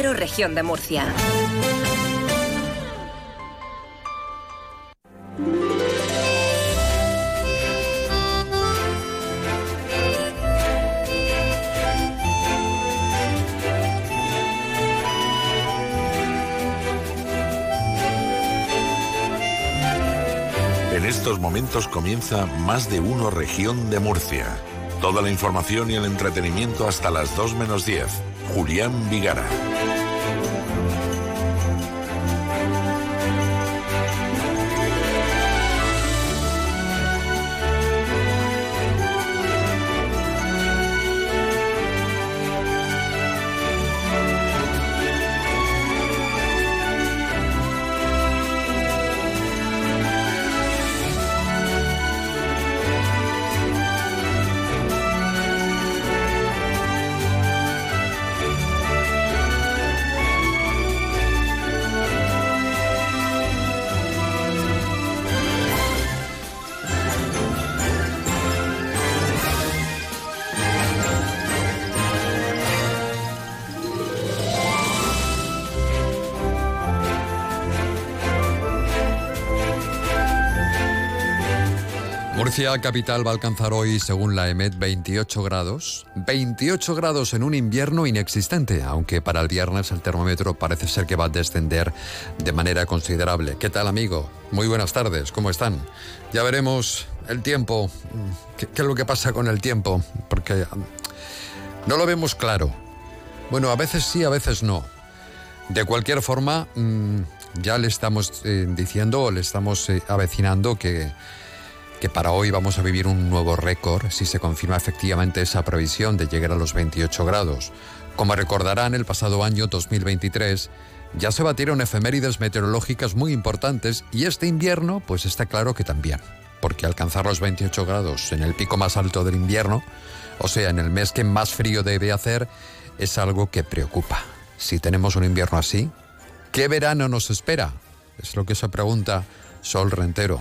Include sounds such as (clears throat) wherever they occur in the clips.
Región de Murcia. En estos momentos comienza Más de Uno Región de Murcia. Toda la información y el entretenimiento hasta las 2 menos 10. Julián Vigara. Capital va a alcanzar hoy, según la EMET, 28 grados. 28 grados en un invierno inexistente, aunque para el viernes el termómetro parece ser que va a descender de manera considerable. ¿Qué tal, amigo? Muy buenas tardes, ¿cómo están? Ya veremos el tiempo. ¿Qué, qué es lo que pasa con el tiempo? Porque um, no lo vemos claro. Bueno, a veces sí, a veces no. De cualquier forma, mm, ya le estamos eh, diciendo o le estamos eh, avecinando que que para hoy vamos a vivir un nuevo récord si se confirma efectivamente esa previsión de llegar a los 28 grados. Como recordarán, el pasado año 2023 ya se batieron efemérides meteorológicas muy importantes y este invierno pues está claro que también, porque alcanzar los 28 grados en el pico más alto del invierno, o sea, en el mes que más frío debe hacer, es algo que preocupa. Si tenemos un invierno así, ¿qué verano nos espera? Es lo que se pregunta Sol Rentero.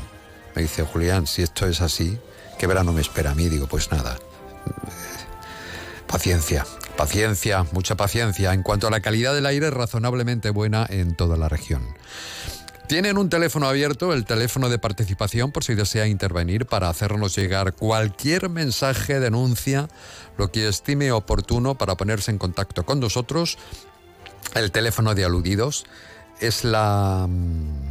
Me dice, Julián, si esto es así, ¿qué verano me espera a mí? Digo, pues nada. Paciencia, paciencia, mucha paciencia. En cuanto a la calidad del aire, razonablemente buena en toda la región. Tienen un teléfono abierto, el teléfono de participación, por si desea intervenir para hacernos llegar cualquier mensaje, denuncia, lo que estime oportuno para ponerse en contacto con nosotros. El teléfono de aludidos es la mm,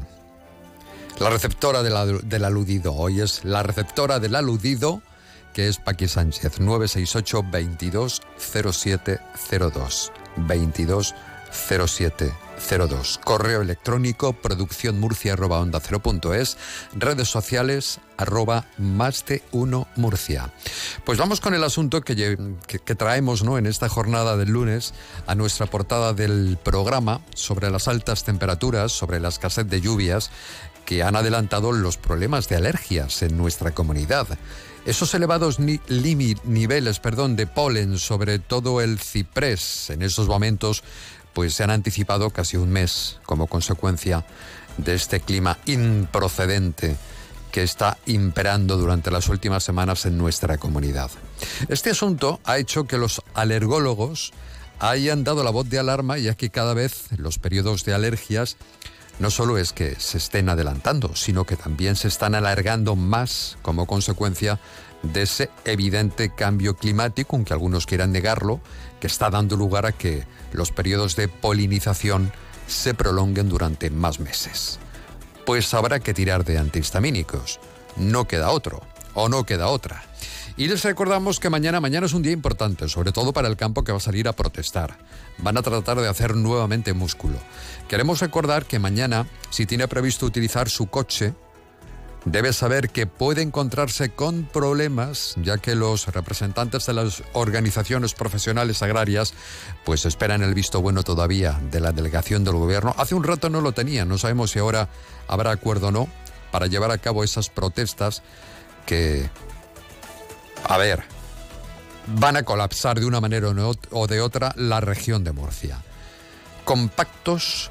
la receptora del, aludido. Hoy es la receptora del aludido, que es Paqui Sánchez, 968 22 0702. 22 0702. Correo electrónico producciónmurcia arroba onda cero punto es. Redes sociales arroba más de uno Murcia. Pues vamos con el asunto que- que traemos ¿no? en esta jornada del lunes a nuestra portada del programa sobre las altas temperaturas, sobre la escasez de lluvias que han adelantado los problemas de alergias en nuestra comunidad. Esos elevados niveles perdón, de polen sobre todo el ciprés en esos momentos pues se han anticipado casi un mes como consecuencia de este clima improcedente que está imperando durante las últimas semanas en nuestra comunidad. Este asunto ha hecho que los alergólogos hayan dado la voz de alarma ya que cada vez los periodos de alergias no solo es que se estén adelantando, sino que también se están alargando más como consecuencia de ese evidente cambio climático, aunque algunos quieran negarlo, que está dando lugar a que los periodos de polinización se prolonguen durante más meses. Pues habrá que tirar de antihistamínicos. No queda otro, o no queda otra. Y les recordamos que mañana, mañana es un día importante, sobre todo para el campo que va a salir a protestar. Van a tratar de hacer nuevamente músculo. Queremos recordar que mañana, si tiene previsto utilizar su coche, debe saber que puede encontrarse con problemas, ya que los representantes de las organizaciones profesionales agrarias pues esperan el visto bueno todavía de la delegación del gobierno. Hace un rato no lo tenían, no sabemos si ahora habrá acuerdo o no para llevar a cabo esas protestas que, a ver, van a colapsar de una manera o de otra la región de Murcia. Compactos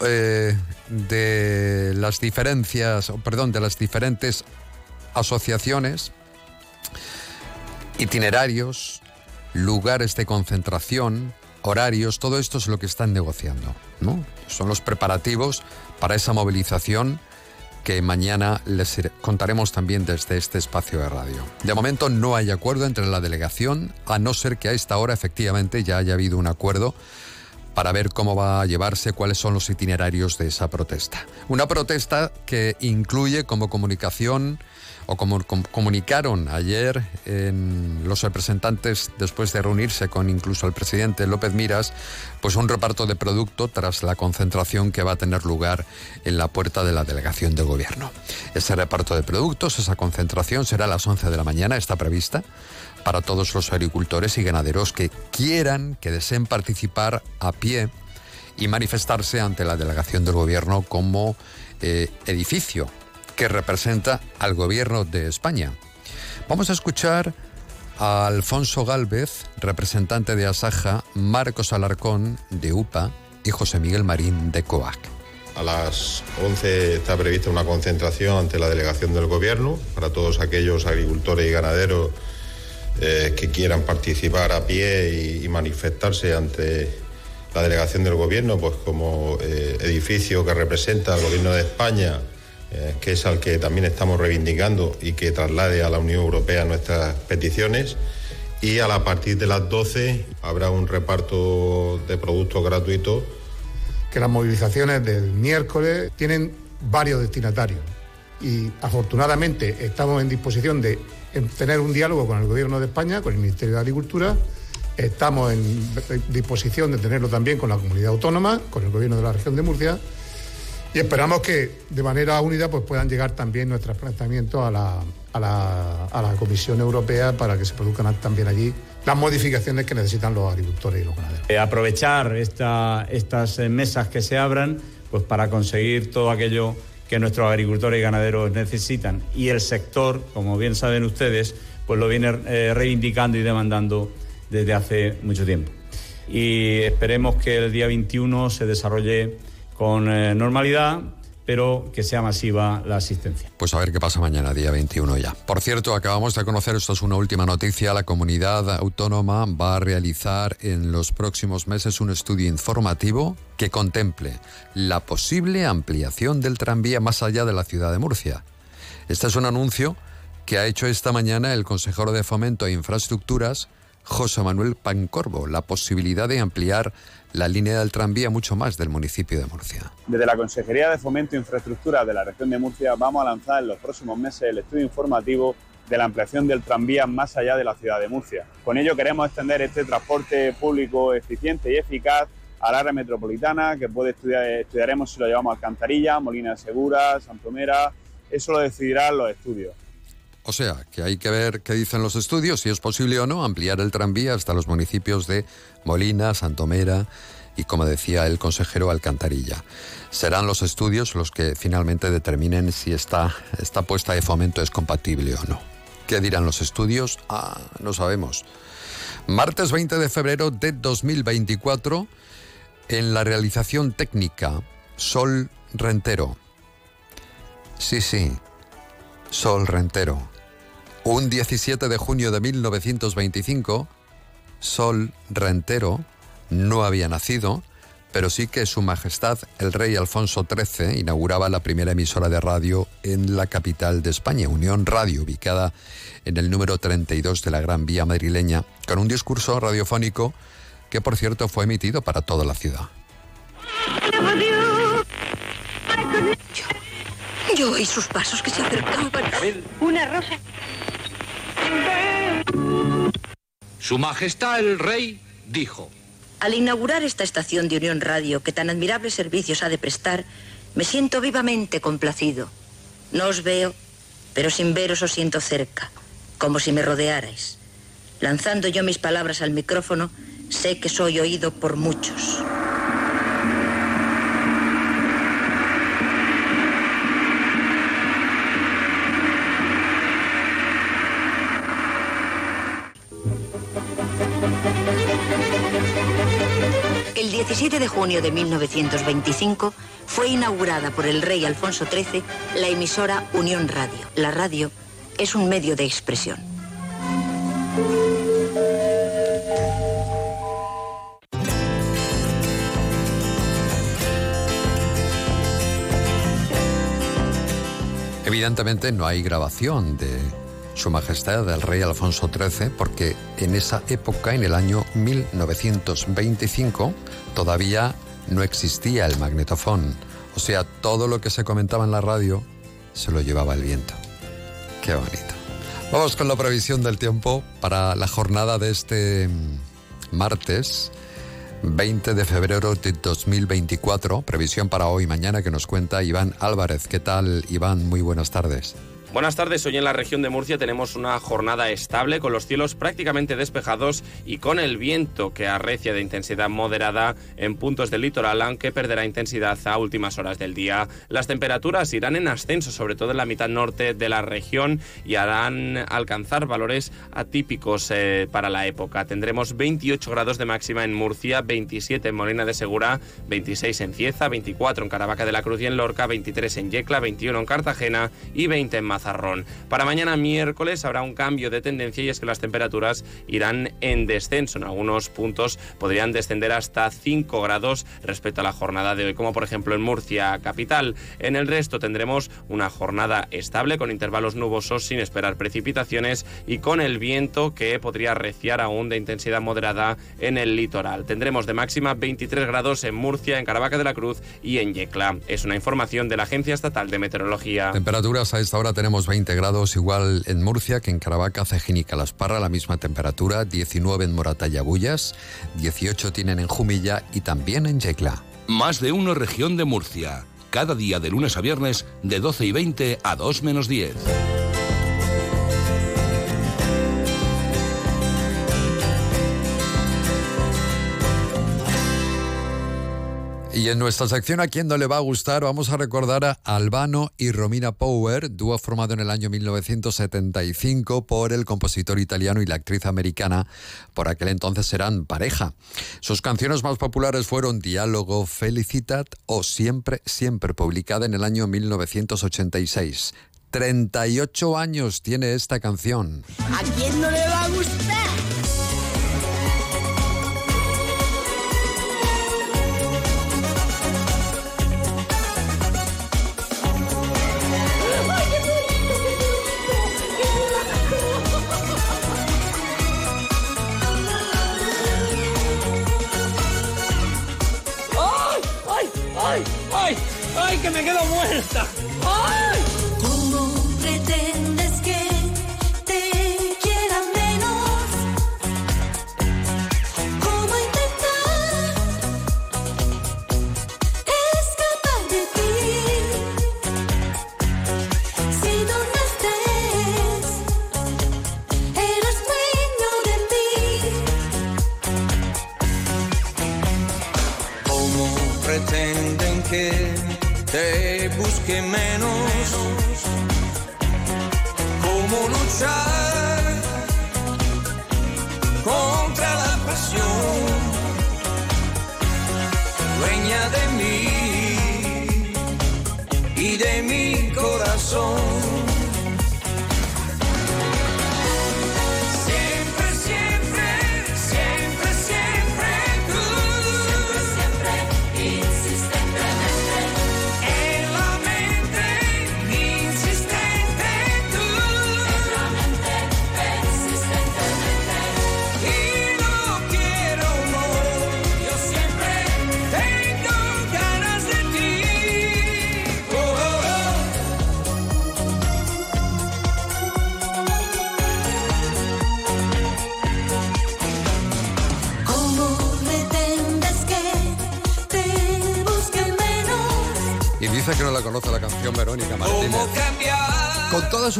eh, de las diferencias, perdón, de las diferentes asociaciones, itinerarios, lugares de concentración, horarios, todo esto es lo que están negociando, ¿no? Son los preparativos para esa movilización que mañana les contaremos también desde este espacio de radio. De momento no hay acuerdo entre la delegación, a no ser que a esta hora efectivamente ya haya habido un acuerdo para ver cómo va a llevarse, cuáles son los itinerarios de esa protesta. Una protesta que incluye como comunicación o como comunicaron ayer los representantes después de reunirse con incluso el presidente López Miras, pues un reparto de producto tras la concentración que va a tener lugar en la puerta de la delegación de gobierno. Ese reparto de productos, esa concentración será a las 11 de la mañana, está prevista para todos los agricultores y ganaderos que quieran, que deseen participar a pie y manifestarse ante la delegación del gobierno como eh, edificio que representa al gobierno de España. Vamos a escuchar a Alfonso Galvez, representante de Asaja, Marcos Alarcón de UPA y José Miguel Marín de COAC. A las 11 está prevista una concentración ante la delegación del gobierno para todos aquellos agricultores y ganaderos eh, que quieran participar a pie y, manifestarse ante la delegación del gobierno, pues como eh, edificio que representa al gobierno de España, eh, que es al que también estamos reivindicando y que traslade a la Unión Europea nuestras peticiones. Y a, la, partir de las 12 habrá un reparto de productos gratuitos. Que las movilizaciones del miércoles tienen varios destinatarios y afortunadamente estamos en disposición de tener un diálogo con el Gobierno de España, con el Ministerio de Agricultura. Estamos en disposición de tenerlo también con la comunidad autónoma, con el Gobierno de la región de Murcia. Y esperamos que de manera unida pues, puedan llegar también nuestros planteamientos a la, a, la, a la Comisión Europea para que se produzcan también allí las modificaciones que necesitan los agricultores y los ganaderos. Eh, aprovechar esta, estas mesas que se abran pues, para conseguir todo aquello que nuestros agricultores y ganaderos necesitan y el sector, como bien saben ustedes, pues lo viene eh, reivindicando y demandando desde hace mucho tiempo. Y esperemos que el día 21 se desarrolle con eh, normalidad pero que sea masiva la asistencia. Pues a ver qué pasa mañana, día 21 ya. Por cierto, acabamos de conocer, esto es una última noticia, la comunidad autónoma va a realizar en los próximos meses un estudio informativo que contemple la posible ampliación del tranvía más allá de la ciudad de Murcia. Este es un anuncio que ha hecho esta mañana el consejero de Fomento e Infraestructuras, José Manuel Pancorbo, la posibilidad de ampliar la línea del tranvía mucho más del municipio de Murcia. Desde la Consejería de Fomento e Infraestructura de la región de Murcia vamos a lanzar en los próximos meses el estudio informativo de la ampliación del tranvía más allá de la ciudad de Murcia. Con ello queremos extender este transporte público eficiente y eficaz al área metropolitana, que puede estudiar, estudiaremos si lo llevamos a Alcantarilla, Molina Segura, Santomera, eso lo decidirán los estudios. O sea, que hay que ver qué dicen los estudios, si es posible o no ampliar el tranvía hasta los municipios de Molina, Santomera y, como decía el consejero, Alcantarilla. Serán los estudios los que finalmente determinen si esta, esta puesta de fomento es compatible o no. ¿Qué dirán los estudios? Ah, no sabemos. Martes 20 de febrero de 2024, en la realización técnica, Sol Rentero. Sí, sí, Sol Rentero. Un 17 de junio de 1925, Sol Rentero no había nacido, pero sí que Su Majestad el Rey Alfonso XIII inauguraba la primera emisora de radio en la capital de España, Unión Radio, ubicada en el número 32 de la Gran Vía madrileña, con un discurso radiofónico que, por cierto, fue emitido para toda la ciudad. Yo oí sus pasos que se acercaban. Una rosa. Su Majestad el Rey dijo. Al inaugurar esta estación de Unión Radio, que tan admirables servicios ha de prestar, me siento vivamente complacido. No os veo, pero sin veros os siento cerca, como si me rodearais. Lanzando yo mis palabras al micrófono, sé que soy oído por muchos. 17 de junio de 1925 fue inaugurada por el rey Alfonso XIII la emisora Unión Radio. La radio es un medio de expresión. Evidentemente no hay grabación de su Majestad el Rey Alfonso XIII porque en esa época, en el año 1925, todavía no existía el magnetofón. O sea, todo lo que se comentaba en la radio se lo llevaba el viento. Qué bonito. Vamos con la previsión del tiempo para la jornada de este martes 20 de febrero de 2024. Previsión para hoy y mañana que nos cuenta Iván Álvarez. ¿Qué tal, Iván? Muy buenas tardes. Buenas tardes, hoy en la región de Murcia tenemos una jornada estable con los cielos prácticamente despejados y con el viento que arrecia de intensidad moderada en puntos del litoral, aunque perderá intensidad a últimas horas del día. Las temperaturas irán en ascenso, sobre todo en la mitad norte de la región y harán alcanzar valores atípicos eh, para la época. Tendremos 28 grados de máxima en Murcia, 27 en Molina de Segura, 26 en Cieza, 24 en Caravaca de la Cruz y en Lorca, 23 en Yecla, 21 en Cartagena y 20 en Mazarrón. Para mañana miércoles habrá un cambio de tendencia y es que las temperaturas irán en descenso. En algunos puntos podrían descender hasta 5 grados respecto a la jornada de hoy, como por ejemplo en Murcia capital. En el resto tendremos una jornada estable con intervalos nubosos sin esperar precipitaciones y con el viento que podría arreciar aún de intensidad moderada en el litoral. Tendremos de máxima 23 grados en Murcia, en Caravaca de la Cruz y en Yecla. Es una información de la Agencia Estatal de Meteorología. Temperaturas a esta hora tenemos 20 grados igual en Murcia que en Caravaca, Cejín y Calasparra, la misma temperatura, 19 en Moratalla Bullas, 18 tienen en Jumilla y también en Yecla. Más de uno región de Murcia, cada día de lunes a viernes de 12 y 20 a 2 menos 10. Y en nuestra sección A quién no le va a gustar, vamos a recordar a Albano y Romina Power, dúo formado en el año 1975 por el compositor italiano y la actriz americana. Por aquel entonces eran pareja. Sus canciones más populares fueron Diálogo, Felicitat o Siempre, Siempre, publicada en el año 1986. 38 años tiene esta canción. ¿A quién no le va a gustar? ¡Ay! ¡Ay! ¡Que me quedo muerta! ¡Ay!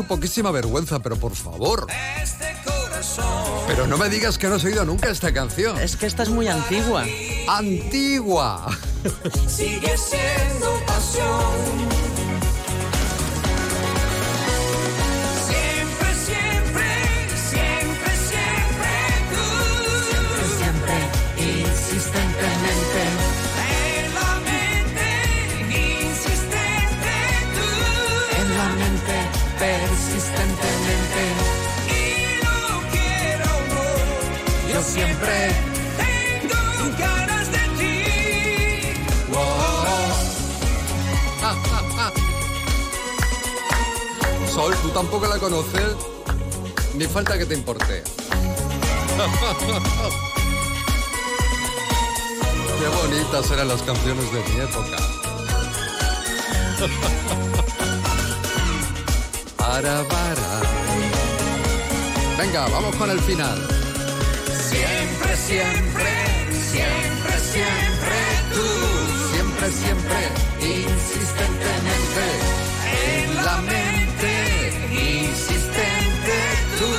Poquísima vergüenza, pero por favor. este? Pero no me digas que no has oído nunca esta canción. Es que esta es muy antigua. ¡Antigua! Sigue siendo pasión. Siempre tengo ganas de ti. Oh, tú tampoco la conoces. Ni falta que te importe. (laughs) Qué bonitas eran las canciones de mi época. (laughs) Para, para. Venga, vamos con el final. Siempre, siempre, siempre, siempre tú. Siempre, siempre, insistentemente. En la mente, insistente tú.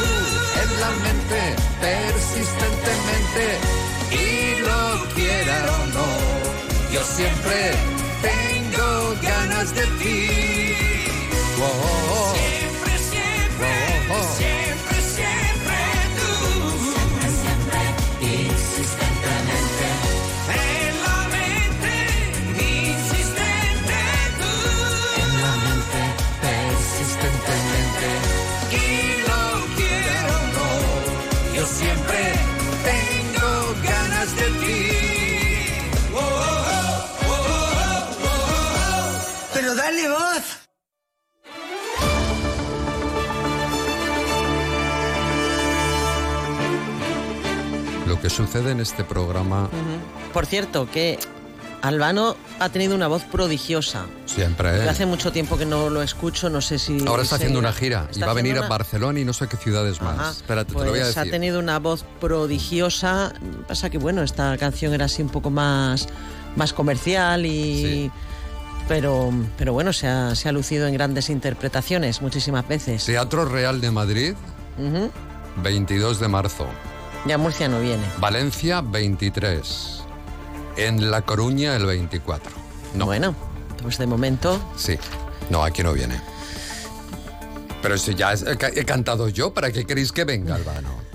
En la mente, persistentemente. Y lo quiera o no, yo siempre tengo ganas de ti. Sucede en este programa Por cierto, que Albano ha tenido una voz prodigiosa. siempre es. hace mucho tiempo que no lo escucho, no sé si... Ahora está sé- haciendo una gira y va a venir haciendo a una- Barcelona y no sé qué ciudades más. Ajá, Espérate, pues te lo voy a ha decir. tenido una voz prodigiosa. Pasa que, bueno, esta canción era así un poco más, más comercial y... Pero, pero bueno, se ha, se ha lucido en grandes interpretaciones muchísimas veces. Teatro Real de Madrid, Ujú. 22 de marzo. Ya Murcia no viene. Valencia, 23. En La Coruña, el 24. No. Bueno, pues de momento... Sí. No, aquí no viene. Pero si ya he, he cantado yo, ¿para qué queréis que venga, Albano?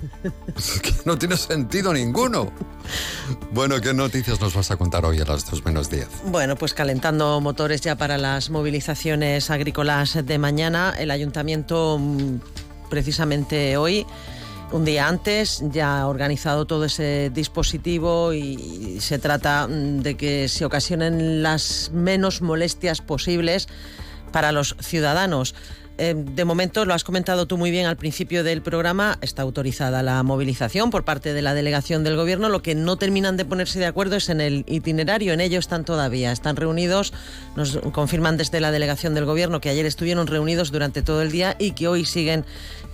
Es que no tiene sentido ninguno. Bueno, ¿qué noticias nos vas a contar hoy a las 2 menos 10? Bueno, pues calentando motores ya para las movilizaciones agrícolas de mañana, el ayuntamiento mm, precisamente hoy, un día antes, ya ha organizado todo ese dispositivo y se trata mm, de que se ocasionen las menos molestias posibles para los ciudadanos. Eh, de momento, lo has comentado tú muy bien al principio del programa, está autorizada la movilización por parte de la delegación del gobierno. Lo que no terminan de ponerse de acuerdo es en el itinerario. En ello están todavía. Están reunidos, nos confirman desde la delegación del gobierno que ayer estuvieron reunidos durante todo el día y que hoy siguen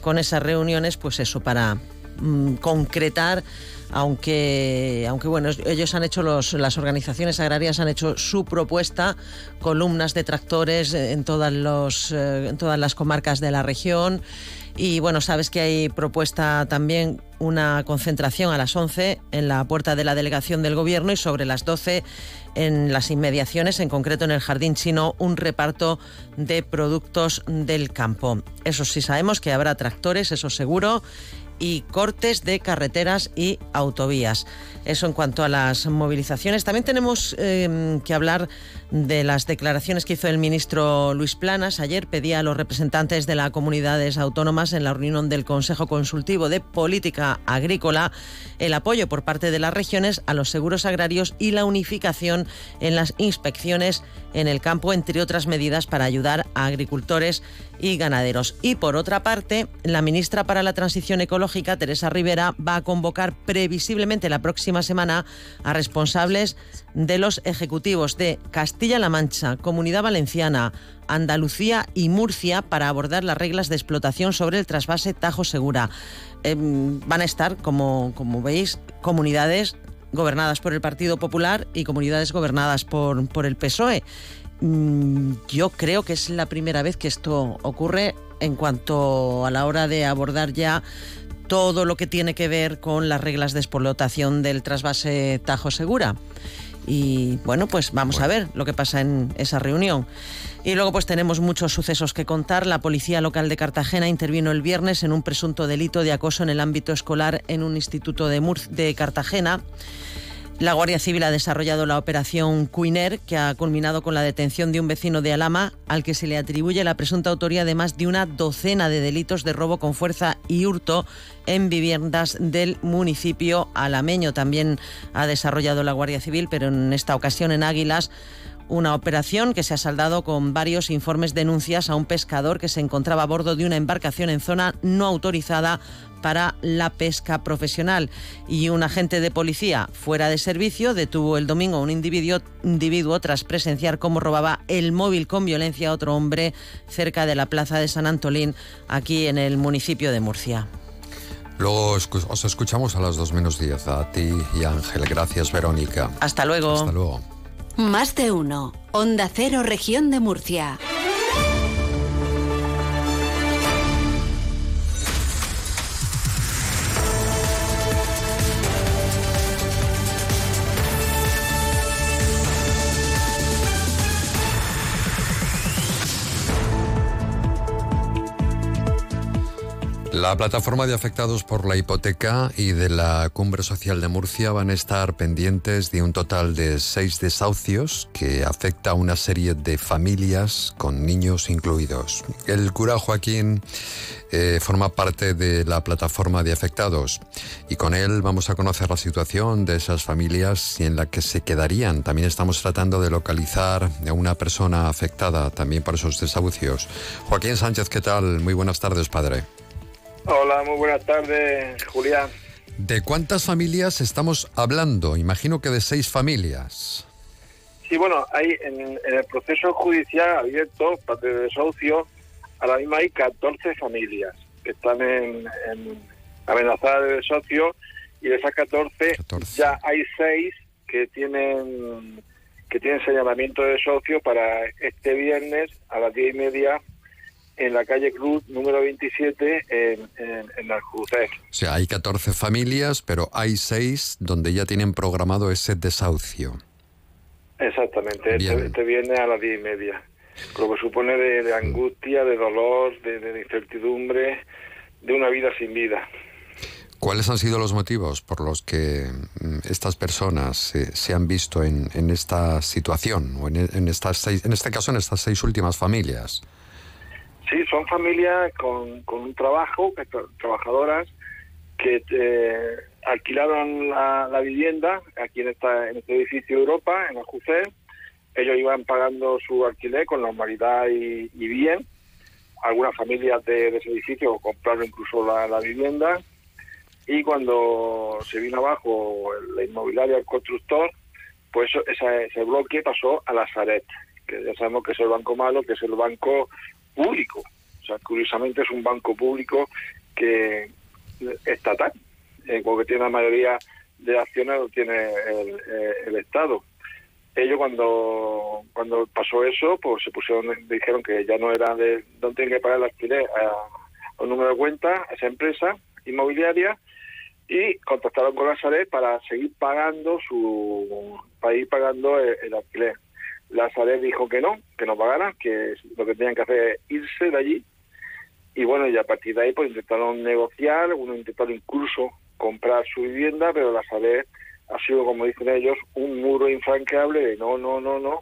con esas reuniones, pues eso, para mm, concretar aunque, aunque bueno, ellos han hecho, las organizaciones agrarias han hecho su propuesta, columnas de tractores en todas, los, eh, en todas las comarcas de la región. Y bueno, sabes que hay propuesta también una concentración a las 11 en la puerta de la delegación del gobierno y sobre las 12 en las inmediaciones, en concreto en el jardín chino, un reparto de productos del campo. Eso sí sabemos que habrá tractores, eso seguro, y cortes de carreteras y autovías. Eso en cuanto a las movilizaciones. También tenemos eh, que hablar de las declaraciones que hizo el ministro Luis Planas. Ayer pedía a los representantes de las comunidades autónomas en la reunión del Consejo Consultivo de Política Agrícola el apoyo por parte de las regiones a los seguros agrarios y la unificación en las inspecciones en el campo, entre otras medidas para ayudar a agricultores y ganaderos. Y por otra parte, la ministra para la Transición Ecológica, Teresa Rivera, va a convocar previsiblemente la próxima semana a responsables de los ejecutivos de Castilla-La Mancha, Comunidad Valenciana, Andalucía y Murcia para abordar las reglas de explotación sobre el trasvase Tajo Segura. Eh, van a estar, como, como veis, comunidades gobernadas por el Partido Popular y comunidades gobernadas por, por el PSOE. Mm, Yo creo que es la primera vez que esto ocurre en cuanto a la hora de abordar ya todo lo que tiene que ver con las reglas de explotación del trasvase Tajo Segura. Y bueno, pues vamos a ver lo que pasa en esa reunión. Y luego pues tenemos muchos sucesos que contar. La policía local de Cartagena intervino el viernes en un presunto delito de acoso en el ámbito escolar en un instituto de, Mur de Cartagena. La Guardia Civil ha desarrollado la operación Cuiner, que ha culminado con la detención de un vecino de Alama, al que se le atribuye la presunta autoría de más de una docena de delitos de robo con fuerza y hurto en viviendas del municipio alameño. También ha desarrollado la Guardia Civil, pero en esta ocasión en Águilas, Una operación que se ha saldado con varios informes denuncias a un pescador que se encontraba a bordo de una embarcación en zona no autorizada para la pesca profesional. Y un agente de policía fuera de servicio detuvo el domingo a un individuo, individuo tras presenciar cómo robaba el móvil con violencia a otro hombre cerca de la plaza de San Antolín, aquí en el municipio de Murcia. Luego os escuchamos a las 2 menos 10, a ti y a Ángel. Gracias, Verónica. Hasta luego. Hasta luego. Más de uno. Onda Cero, Región de Murcia. La plataforma de afectados por la hipoteca y de la Cumbre Social de Murcia van a estar pendientes de un total de seis desahucios que afecta a una serie de familias con niños incluidos. El cura Joaquín eh, forma parte de la plataforma de afectados y con él vamos a conocer la situación de esas familias y en la que se quedarían. También estamos tratando de localizar a una persona afectada también por esos desahucios. Joaquín Sánchez, ¿qué tal? Muy buenas tardes, padre. Hola, muy buenas tardes, Julián. ¿De cuántas familias estamos hablando? Imagino que de seis familias. Sí, bueno, hay en, en el proceso judicial abierto, parte de desahucio, ahora mismo hay 14 familias que están en, en amenazadas de desahucio y de esas 14, ya hay 6 que tienen que tienen señalamiento de desahucio para este viernes a las 10 y media en la calle Cruz número 27 en, en, en. O sea, hay 14 familias, pero hay seis donde ya tienen programado ese desahucio. Exactamente, Bien. este, este viernes a las 10 y media. Lo que supone de, de angustia, de dolor, de, de incertidumbre, de una vida sin vida. ¿Cuáles han sido los motivos por los que mm, estas personas se, se han visto en, en esta situación, o en, en estas seis, en este caso en estas seis últimas familias? Sí, son familias con, con un trabajo, trabajadoras que eh, alquilaron la, vivienda aquí en, esta, en este edificio Europa, en Aljucén. Ellos iban pagando su alquiler con normalidad y, bien. Algunas familias de, de ese edificio compraron incluso la, la vivienda. Y cuando se vino abajo la inmobiliaria, el constructor, pues esa- ese bloque pasó a la Saret, que ya sabemos que es el banco malo, que es el banco público. O sea, curiosamente es un banco público que estatal, eh, porque tiene la mayoría de acciones lo tiene el, eh, el Estado. Ellos cuando cuando pasó eso, pues se pusieron, dijeron que ya no era de, no tienen que pagar el alquiler a, un número de cuenta, a esa empresa inmobiliaria, y contactaron con la Sareb para seguir pagando su para ir pagando el alquiler. La Sareb dijo que no, que no pagaran, que lo que tenían que hacer es irse de allí. Y bueno, y a partir de ahí pues intentaron negociar, uno intentaron incluso comprar su vivienda, pero la Sareb ha sido, como dicen ellos, un muro infranqueable de no, no, no, no.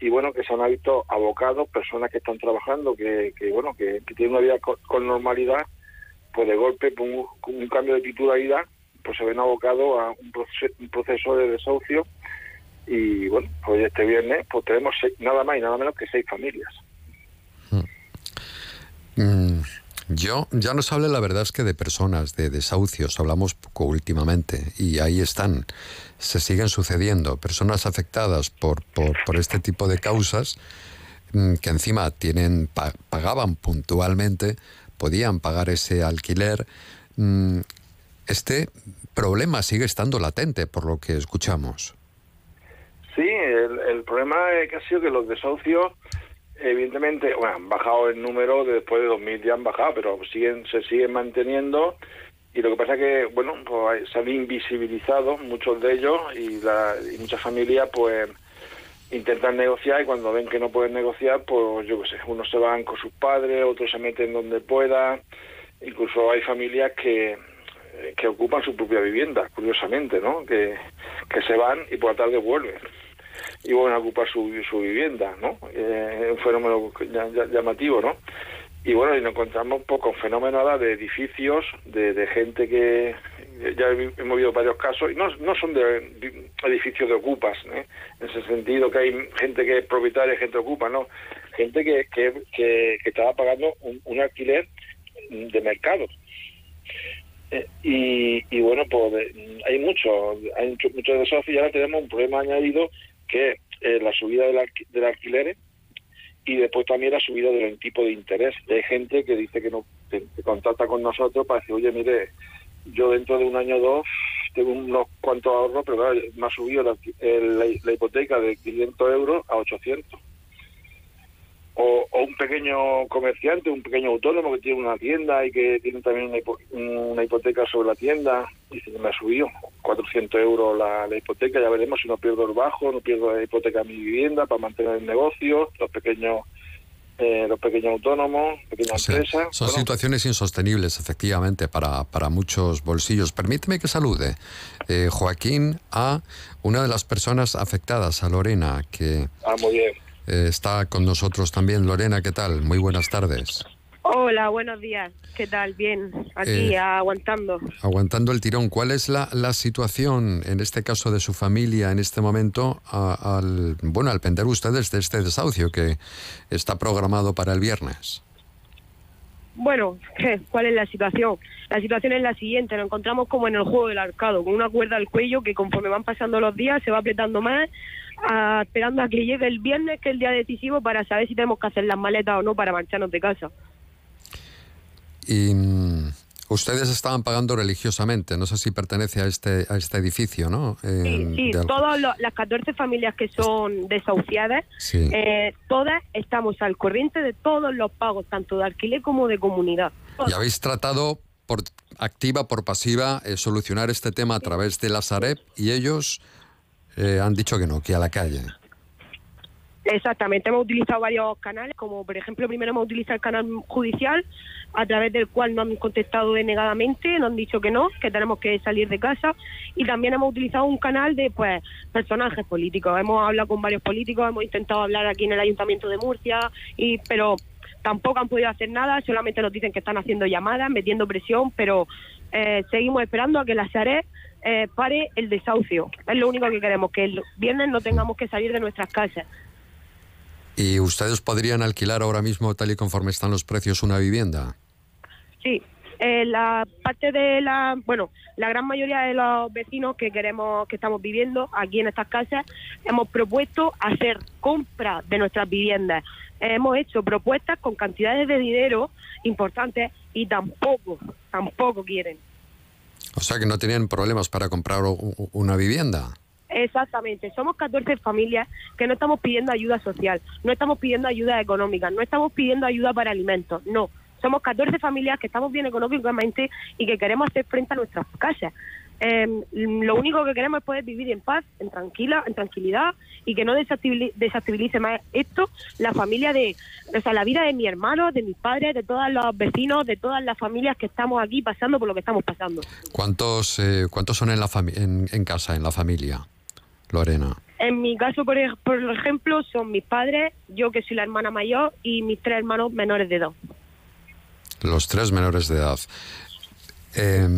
Y bueno, que se han visto abocados, personas que están trabajando, que, que bueno, que, tienen una vida con, normalidad, pues de golpe, con un cambio de titularidad, pues se ven abocados a un proceso, un proceso de desahucio. Y bueno, pues este viernes pues tenemos seis- nada más y nada menos que seis familias. Mm, yo, ya nos habla la verdad es que de personas, de desahucios, hablamos poco últimamente y ahí están, se siguen sucediendo, personas afectadas por, por, por este tipo de causas mm, que encima tienen, pa- pagaban puntualmente, podían pagar ese alquiler. Mm, Este problema sigue estando latente por lo que escuchamos. Sí, el, el problema que ha sido que los desahucios, evidentemente, bueno, han bajado el número, de después de 2000 ya han bajado, pero siguen se siguen manteniendo. Y lo que pasa es que, bueno, pues se han invisibilizado muchos de ellos y, la, y muchas familias, pues, intentan negociar y cuando ven que no pueden negociar, pues, yo qué sé, unos se van con sus padres, otros se meten donde puedan. Incluso hay familias que, que ocupan su propia vivienda, curiosamente, ¿no? Que, que se van y por la tarde vuelven y vuelven a ocupar su, su vivienda, ¿no? Eh, un fenómeno llamativo, ¿no? Y bueno, y nos encontramos pues, con fenómenos de edificios, de, de gente que, ya he- hemos visto varios casos, y no, no son de, edificios de ocupas, ¿eh? en ese sentido que hay gente que es propietaria gente ocupa, no, gente que, que, que, que estaba pagando un, alquiler de mercado. Eh, y, y bueno, pues hay muchos, hay mucho- muchos de esos y ahora tenemos un problema añadido que es eh, la subida del, del alquiler y después también la subida del tipo de interés. Hay gente que dice que no que, contacta con nosotros para decir, oye, mire, yo dentro de un año o dos tengo unos cuantos ahorros, pero claro, me ha subido la hipoteca de 500 euros a 800. O, o un pequeño comerciante, un pequeño autónomo que tiene una tienda y que tiene también una, hipo- una hipoteca sobre la tienda, dice que me ha subido 400 euros la, la hipoteca, ya veremos si no pierdo el bajo, no pierdo la hipoteca de mi vivienda para mantener el negocio, los pequeños eh, los pequeños autónomos, pequeñas empresas. son Bueno, situaciones insostenibles, efectivamente, para, para muchos bolsillos. Permíteme que salude, eh, Joaquín, a una de las personas afectadas, a Lorena, que ah, muy bien. Eh, está con nosotros también. Lorena, ¿qué tal? Muy buenas tardes. Hola, buenos días. ¿Qué tal? Bien, aquí Eh, aguantando. Aguantando el tirón, ¿cuál es la, la situación, en este caso de su familia, en este momento, a- al, bueno, al pender ustedes de este desahucio que está programado para el viernes? Bueno, ¿cuál es la situación? La situación es la siguiente, nos encontramos como en el juego del arcado, con una cuerda al cuello que conforme van pasando los días se va apretando más, ah, esperando a que llegue el viernes, que es el día decisivo, para saber si tenemos que hacer las maletas o no para marcharnos de casa. Y mm, ustedes estaban pagando religiosamente, no sé si pertenece a este, a este edificio, ¿no? Eh, Sí, de- todas lo- las 14 familias que son desahuciadas, Sí. eh, todas estamos al corriente de todos los pagos, tanto de alquiler como de comunidad. Y habéis tratado por activa, por pasiva, eh, solucionar este tema a través de la Sareb y ellos eh, han dicho que no, que a la calle. Exactamente, hemos utilizado varios canales, como por ejemplo primero hemos utilizado el canal judicial, a través del cual nos han contestado denegadamente, nos han dicho que no, que tenemos que salir de casa, y también hemos utilizado un canal de pues personajes políticos. Hemos hablado con varios políticos, hemos intentado hablar aquí en el Ayuntamiento de Murcia, y pero tampoco han podido hacer nada, solamente nos dicen que están haciendo llamadas, metiendo presión, pero eh, seguimos esperando a que la Sareb eh, pare el desahucio. Es lo único que queremos, que el viernes no tengamos que salir de nuestras casas. ¿Y ustedes podrían alquilar ahora mismo, tal y conforme están los precios, una vivienda? Sí, eh, la parte de la, bueno, la gran mayoría de los vecinos que queremos, que estamos viviendo aquí en estas casas, hemos propuesto hacer compra de nuestras viviendas. Eh, hemos hecho propuestas con cantidades de dinero importantes y tampoco, tampoco quieren. O sea que no tenían problemas para comprar una vivienda. Exactamente, somos 14 familias que no estamos pidiendo ayuda social, no estamos pidiendo ayuda económica, no estamos pidiendo ayuda para alimentos, no. Somos 14 familias que estamos bien económicamente y que queremos hacer frente a nuestras casas. Eh, lo único que queremos es poder vivir en paz, en tranquila, en tranquilidad y que no desactivice más esto la familia de, o sea, la vida de mi hermano, de mis padres, de todos los vecinos, de todas las familias que estamos aquí pasando por lo que estamos pasando. ¿Cuántos, eh, cuántos son en, la en, en casa, en la familia, Lorena? En mi caso, por, por ejemplo, son mis padres, yo que soy la hermana mayor y mis tres hermanos menores de edad. Los tres menores de edad. Eh,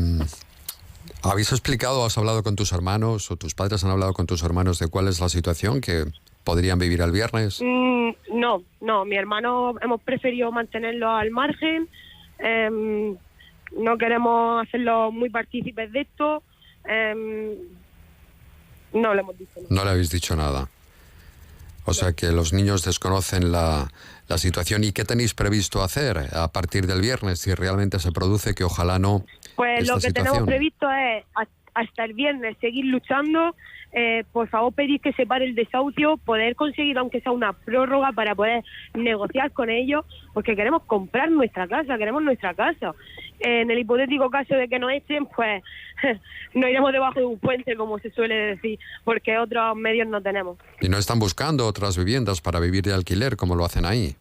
¿Habéis explicado, has hablado con tus hermanos o tus padres han hablado con tus hermanos de cuál es la situación que podrían vivir el viernes? Mm, no, no, mi hermano hemos preferido mantenerlo al margen, em, no queremos hacerlo muy partícipes de esto, em, no le hemos dicho nada. No le habéis dicho nada. O sea que los niños desconocen la, la situación. ¿Y qué tenéis previsto hacer a partir del viernes si realmente se produce que ojalá no? Pues esta lo que tenemos previsto es has- hasta el viernes seguir luchando. Eh, por favor, pedir que se pare el desahucio, poder conseguir, aunque sea una prórroga, para poder negociar con ellos, porque queremos comprar nuestra casa, queremos nuestra casa. En el hipotético caso de que nos echen, pues (laughs) no iremos debajo de un puente, como se suele decir, porque otros medios no tenemos. Y no están buscando otras viviendas para vivir de alquiler como lo hacen ahí.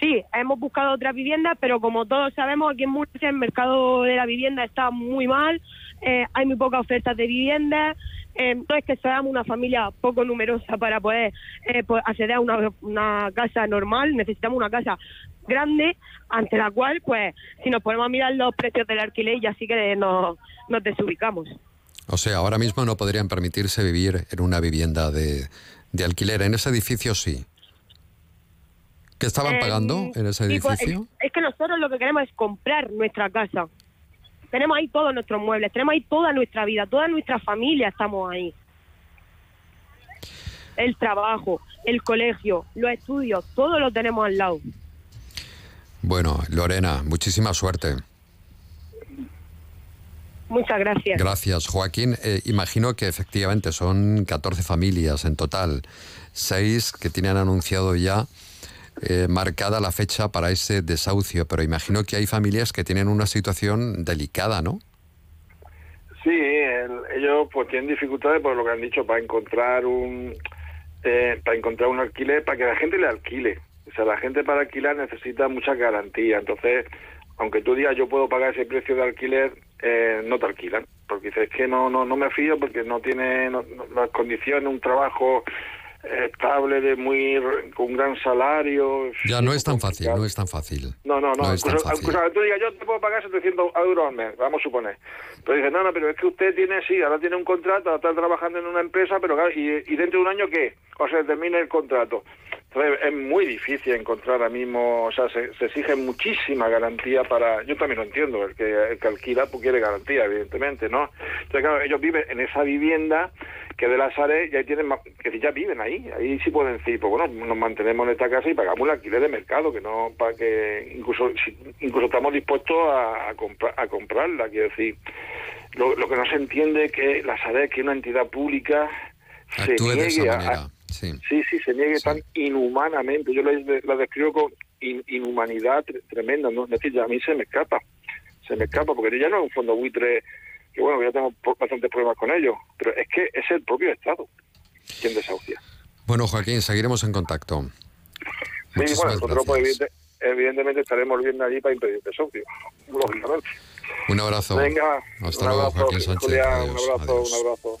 Sí, hemos buscado otras viviendas, pero como todos sabemos, aquí en Murcia el mercado de la vivienda está muy mal, eh, hay muy pocas ofertas de viviendas, eh, no es que seamos una familia poco numerosa para poder eh, pues, acceder a una, una casa normal, necesitamos una casa grande ante la cual, pues, si nos ponemos a mirar los precios del alquiler, ya sí que nos, nos desubicamos. O sea, ahora mismo no podrían permitirse vivir en una vivienda de, de alquiler. En ese edificio sí. ¿Qué estaban Eh, pagando en ese pues, edificio? es, es que nosotros lo que queremos es comprar nuestra casa. Tenemos ahí todos nuestros muebles, tenemos ahí toda nuestra vida, toda nuestra familia estamos ahí. El trabajo, el colegio, los estudios, todo lo tenemos al lado. Bueno, Lorena, muchísima suerte. Muchas gracias. Gracias, Joaquín. Eh, imagino que efectivamente son 14 familias en total, seis que tienen anunciado ya eh, marcada la fecha para ese desahucio, pero imagino que hay familias que tienen una situación delicada, ¿no? Sí, el- ellos pues tienen dificultades por lo que han dicho para encontrar un eh, para encontrar un alquiler para que la gente le alquile. O sea, la gente para alquilar necesita mucha garantía. Entonces, aunque tú digas yo puedo pagar ese precio de alquiler, eh, no te alquilan, porque dices que no no no me fío porque no tiene no- no- las condiciones, un trabajo estable de muy con un gran salario. Ya no es tan fácil, no es tan fácil. No, no, no. No es tan fácil. incluso tú digas, yo te puedo pagar 700 euros al mes, vamos a suponer. Pero dices, no, no, pero es que usted tiene, sí, ahora tiene un contrato, ahora está trabajando en una empresa, pero claro, ¿y, y dentro de un año qué? O sea, termina el contrato. Es muy difícil encontrar ahora mismo, o sea, se, se exige muchísima garantía para... Yo también lo entiendo, el que, el que alquila pues quiere garantía, evidentemente, ¿no? Entonces, claro, ellos viven en esa vivienda que de las áreas ya tienen que ya viven ahí, ahí sí pueden decir, pues bueno, nos mantenemos en esta casa y pagamos el alquiler de mercado, que no para que incluso si- incluso estamos dispuestos a, a, compra- a comprarla, quiero decir, lo, lo que no se entiende es que la SARES, que es una entidad pública, se Actúe niegue a-. Sí. Sí, sí, se niegue tan inhumanamente. Yo la, la describo con in- inhumanidad tre- tremenda. ¿no? Es decir, ya a mí se me escapa. Se me escapa, porque ya no es un fondo buitre, que bueno, ya tengo bastantes problemas con ello. Pero es que es el propio Estado quien desahucia. Bueno, Joaquín, seguiremos en contacto. (laughs) Sí, Muchísimas bueno, nosotros pues, evidente- evidentemente estaremos viendo allí para impedir desahucio, (laughs) lógicamente. Un abrazo. Venga, Hasta un luego, abrazo, Joaquín Sánchez. Julián, Adiós, un abrazo, adiós. un abrazo.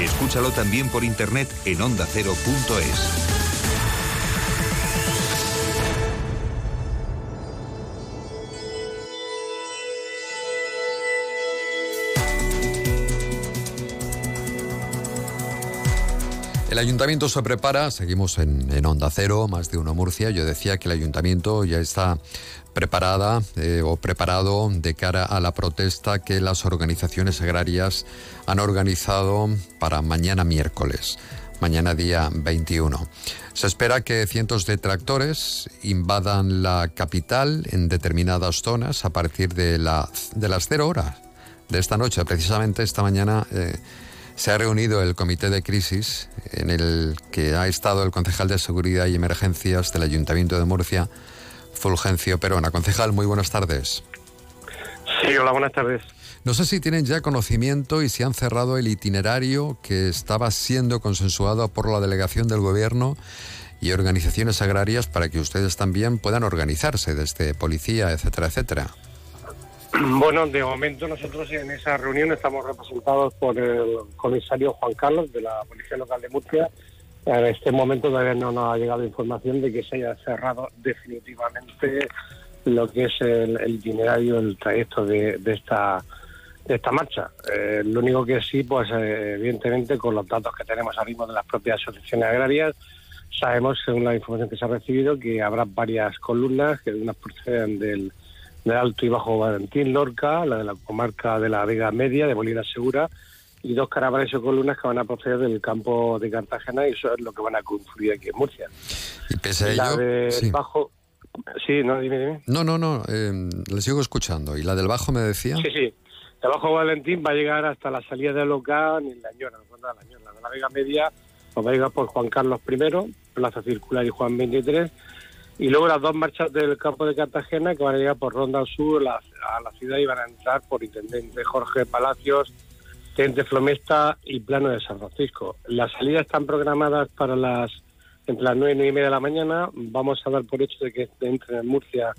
Escúchalo también por internet en ondacero.es. El ayuntamiento se prepara, seguimos en, Onda Cero, más de uno Murcia. Yo decía que el ayuntamiento ya está preparada eh, o preparado de cara a la protesta que las organizaciones agrarias han organizado para mañana miércoles, mañana día 21. Se espera que cientos de tractores invadan la capital en determinadas zonas a partir de, la- de las cero horas de esta noche. Precisamente esta mañana eh, se ha reunido el comité de crisis en el que ha estado el concejal de Seguridad y Emergencias del Ayuntamiento de Murcia, Fulgencio Perona. Concejal, muy buenas tardes. Sí, hola, buenas tardes. No sé si tienen ya conocimiento y si han cerrado el itinerario que estaba siendo consensuado por la delegación del Gobierno y organizaciones agrarias para que ustedes también puedan organizarse desde policía, etcétera, etcétera. Bueno, de momento nosotros en esa reunión estamos representados por el comisario Juan Carlos de la Policía Local de Murcia. En este momento todavía no nos ha llegado información de que se haya cerrado definitivamente lo que es el, el itinerario, el trayecto de, de esta de esta marcha. Eh, lo único que sí, pues eh, evidentemente con los datos que tenemos ahora mismo de las propias asociaciones agrarias, sabemos, según la información que se ha recibido, que habrá varias columnas que unas proceden del, del Alto y Bajo Valentín Lorca, la de la comarca de la Vega Media, de Molina Segura, y dos caravanas o columnas que van a proceder del campo de Cartagena y eso es lo que van a confluir aquí en Murcia. Y pese a la ello... de sí. Bajo... Sí, no, dime, dime. No, no, no, eh, le sigo escuchando. ¿Y la del Bajo me decía? Sí, sí. De Bajo Valentín va a llegar hasta la salida de Local en La Ñora, la. La de la Vega Media pues va a llegar por Juan Carlos I, Plaza Circular y Juan 23. Y luego las dos marchas del campo de Cartagena que van a llegar por Ronda Sur la- a la ciudad y van a entrar por Intendente Jorge Palacios, Tente Flomesta y Plano de San Francisco. Las salidas están programadas para las entre las nueve y media de la mañana. Vamos a dar por hecho de que entren en Murcia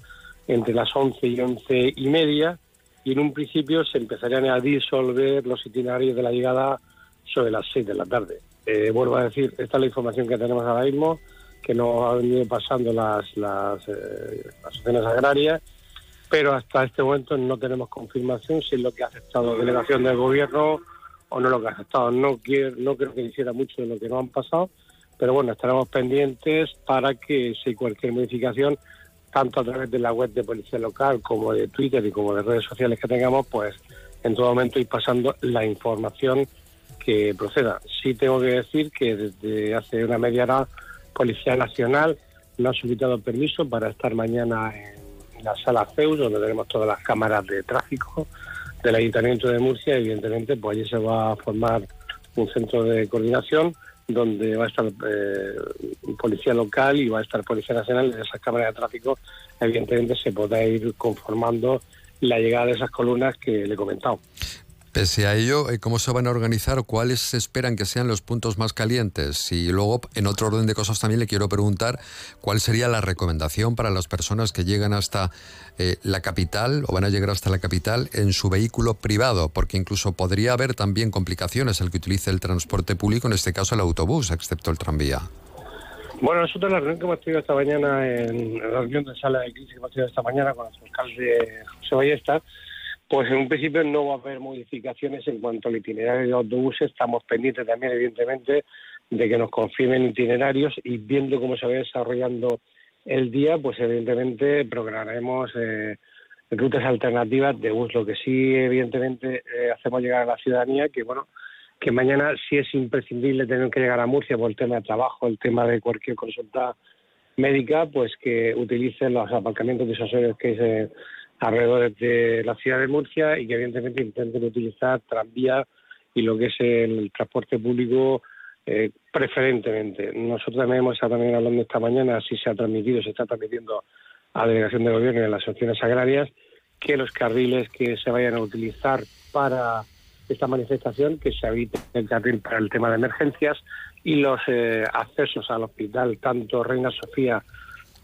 entre las 11 y once y media y en un principio se empezarían a disolver los itinerarios de la llegada sobre las 6 de la tarde. Eh, vuelvo a decir, esta es la información que tenemos ahora mismo, que nos ha venido pasando las, las, eh, asociaciones agrarias, pero hasta este momento no tenemos confirmación si es lo que ha aceptado la delegación del gobierno o no lo que ha aceptado. No, quiero, no creo que hiciera mucho de lo que nos han pasado, pero bueno, estaremos pendientes para que si cualquier modificación, tanto a través de la web de Policía Local como de Twitter y como de redes sociales que tengamos, pues en todo momento ir pasando la información que proceda. Sí tengo que decir que desde hace una media hora Policía Nacional nos ha solicitado permiso para estar mañana en la sala CEUS, donde tenemos todas las cámaras de tráfico del Ayuntamiento de Murcia. Evidentemente, pues allí se va a formar un centro de coordinación donde va a estar eh, policía local y va a estar policía nacional. En esas cámaras de tráfico, evidentemente, se podrá ir conformando la llegada de esas columnas que le he comentado. Pese a ello, eh, ¿cómo se van a organizar? ¿Cuáles se esperan que sean los puntos más calientes? Y luego, en otro orden de cosas, también le quiero preguntar cuál sería la recomendación para las personas que llegan hasta eh, la capital o van a llegar hasta la capital en su vehículo privado, porque incluso podría haber también complicaciones el que utilice el transporte público, en este caso el autobús, excepto el tranvía. Bueno, nosotros la reunión que hemos tenido esta mañana, en la reunión de sala de crisis que hemos tenido esta mañana con el alcalde José Ballesta, pues en un principio no va a haber modificaciones en cuanto al itinerario de autobuses. Estamos pendientes también, evidentemente, de que nos confirmen itinerarios y viendo cómo se va desarrollando el día, pues evidentemente programaremos eh, rutas alternativas de bus. Lo que sí, evidentemente, eh, hacemos llegar a la ciudadanía que, bueno, que mañana sí es imprescindible tener que llegar a Murcia por el tema de trabajo, el tema de cualquier consulta médica, pues que utilicen los aparcamientos disuasorios que se alrededor de la ciudad de Murcia y que evidentemente intenten utilizar tranvía y lo que es el transporte público eh, preferentemente. Nosotros también hemos estado también hablando esta mañana, así se ha transmitido, se está transmitiendo a la delegación de gobierno y a las asociaciones agrarias, que los carriles que se vayan a utilizar para esta manifestación, que se habite el carril para el tema de emergencias y los eh, accesos al hospital, tanto Reina Sofía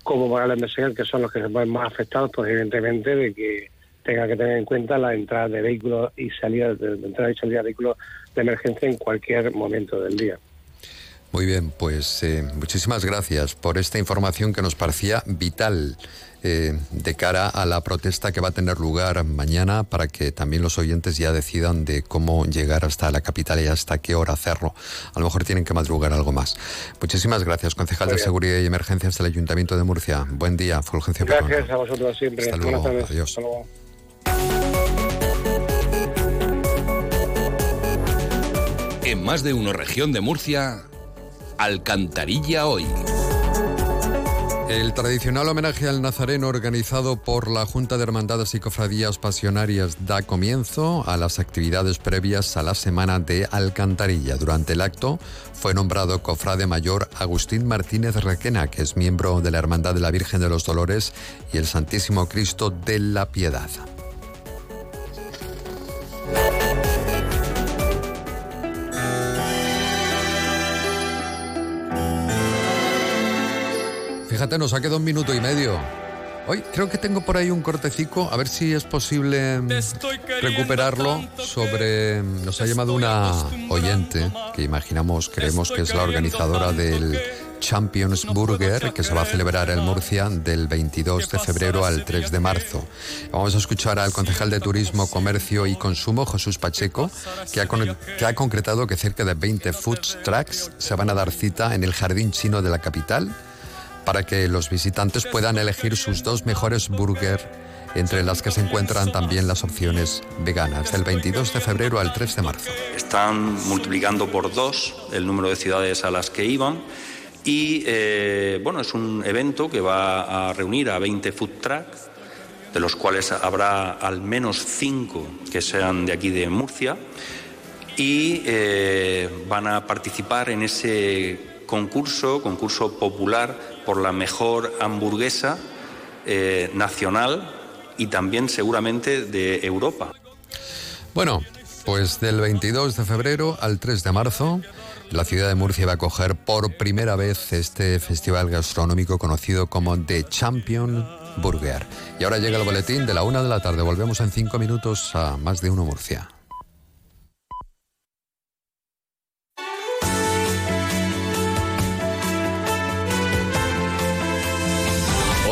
como Morales Meseguer, que son los que se ven más afectados, pues evidentemente de que tenga que tener en cuenta la entrada de vehículos y salida de entrada y salida de vehículos de emergencia en cualquier momento del día. Muy bien, pues eh, muchísimas gracias por esta información que nos parecía vital eh, de cara a la protesta que va a tener lugar mañana para que también los oyentes ya decidan de cómo llegar hasta la capital y hasta qué hora hacerlo. A lo mejor tienen que madrugar algo más. Muchísimas gracias, concejal de. Seguridad y Emergencias del Ayuntamiento de Murcia. Buen día, Fulgencio Gracias a vosotros siempre. Hasta Buenas luego. tardes. Adiós. Hasta luego. En más de uno región de Murcia, Alcantarilla hoy. El tradicional homenaje al Nazareno organizado por la Junta de Hermandades y Cofradías Pasionarias da comienzo a las actividades previas a la Semana de Alcantarilla. Durante el acto fue nombrado cofrade mayor Agustín Martínez Requena, que es miembro de la Hermandad de la Virgen de los Dolores y el Santísimo Cristo de la Piedad. Fíjate, nos ha quedado un minuto y medio. Hoy creo que tengo por ahí un cortecico, a ver si es posible recuperarlo sobre... Nos ha llamado una oyente que imaginamos, creemos que es la organizadora del Champions Burger que se va a celebrar en Murcia del 22 de febrero al 3 de marzo. Vamos a escuchar al concejal de Turismo, Comercio y Consumo, Jesús Pacheco, que ha, con- que ha concretado que cerca de 20 food trucks se van a dar cita en el jardín chino de la capital para que los visitantes puedan elegir sus dos mejores burger, entre las que se encuentran también las opciones veganas, del 22 de febrero al 3 de marzo. Están multiplicando por dos el número de ciudades a las que iban y eh, bueno, es un evento que va a reunir a 20 food trucks, de los cuales habrá al menos 5 que sean de aquí de Murcia y eh, van a participar en ese concurso, concurso popular por la mejor hamburguesa eh, nacional y también seguramente de Europa. Bueno, pues del 22 de febrero al 3 de marzo, la ciudad de Murcia va a acoger por primera vez este festival gastronómico conocido como The Champion Burger. Y ahora llega el boletín de la una de la tarde. Volvemos en cinco minutos a más de uno Murcia.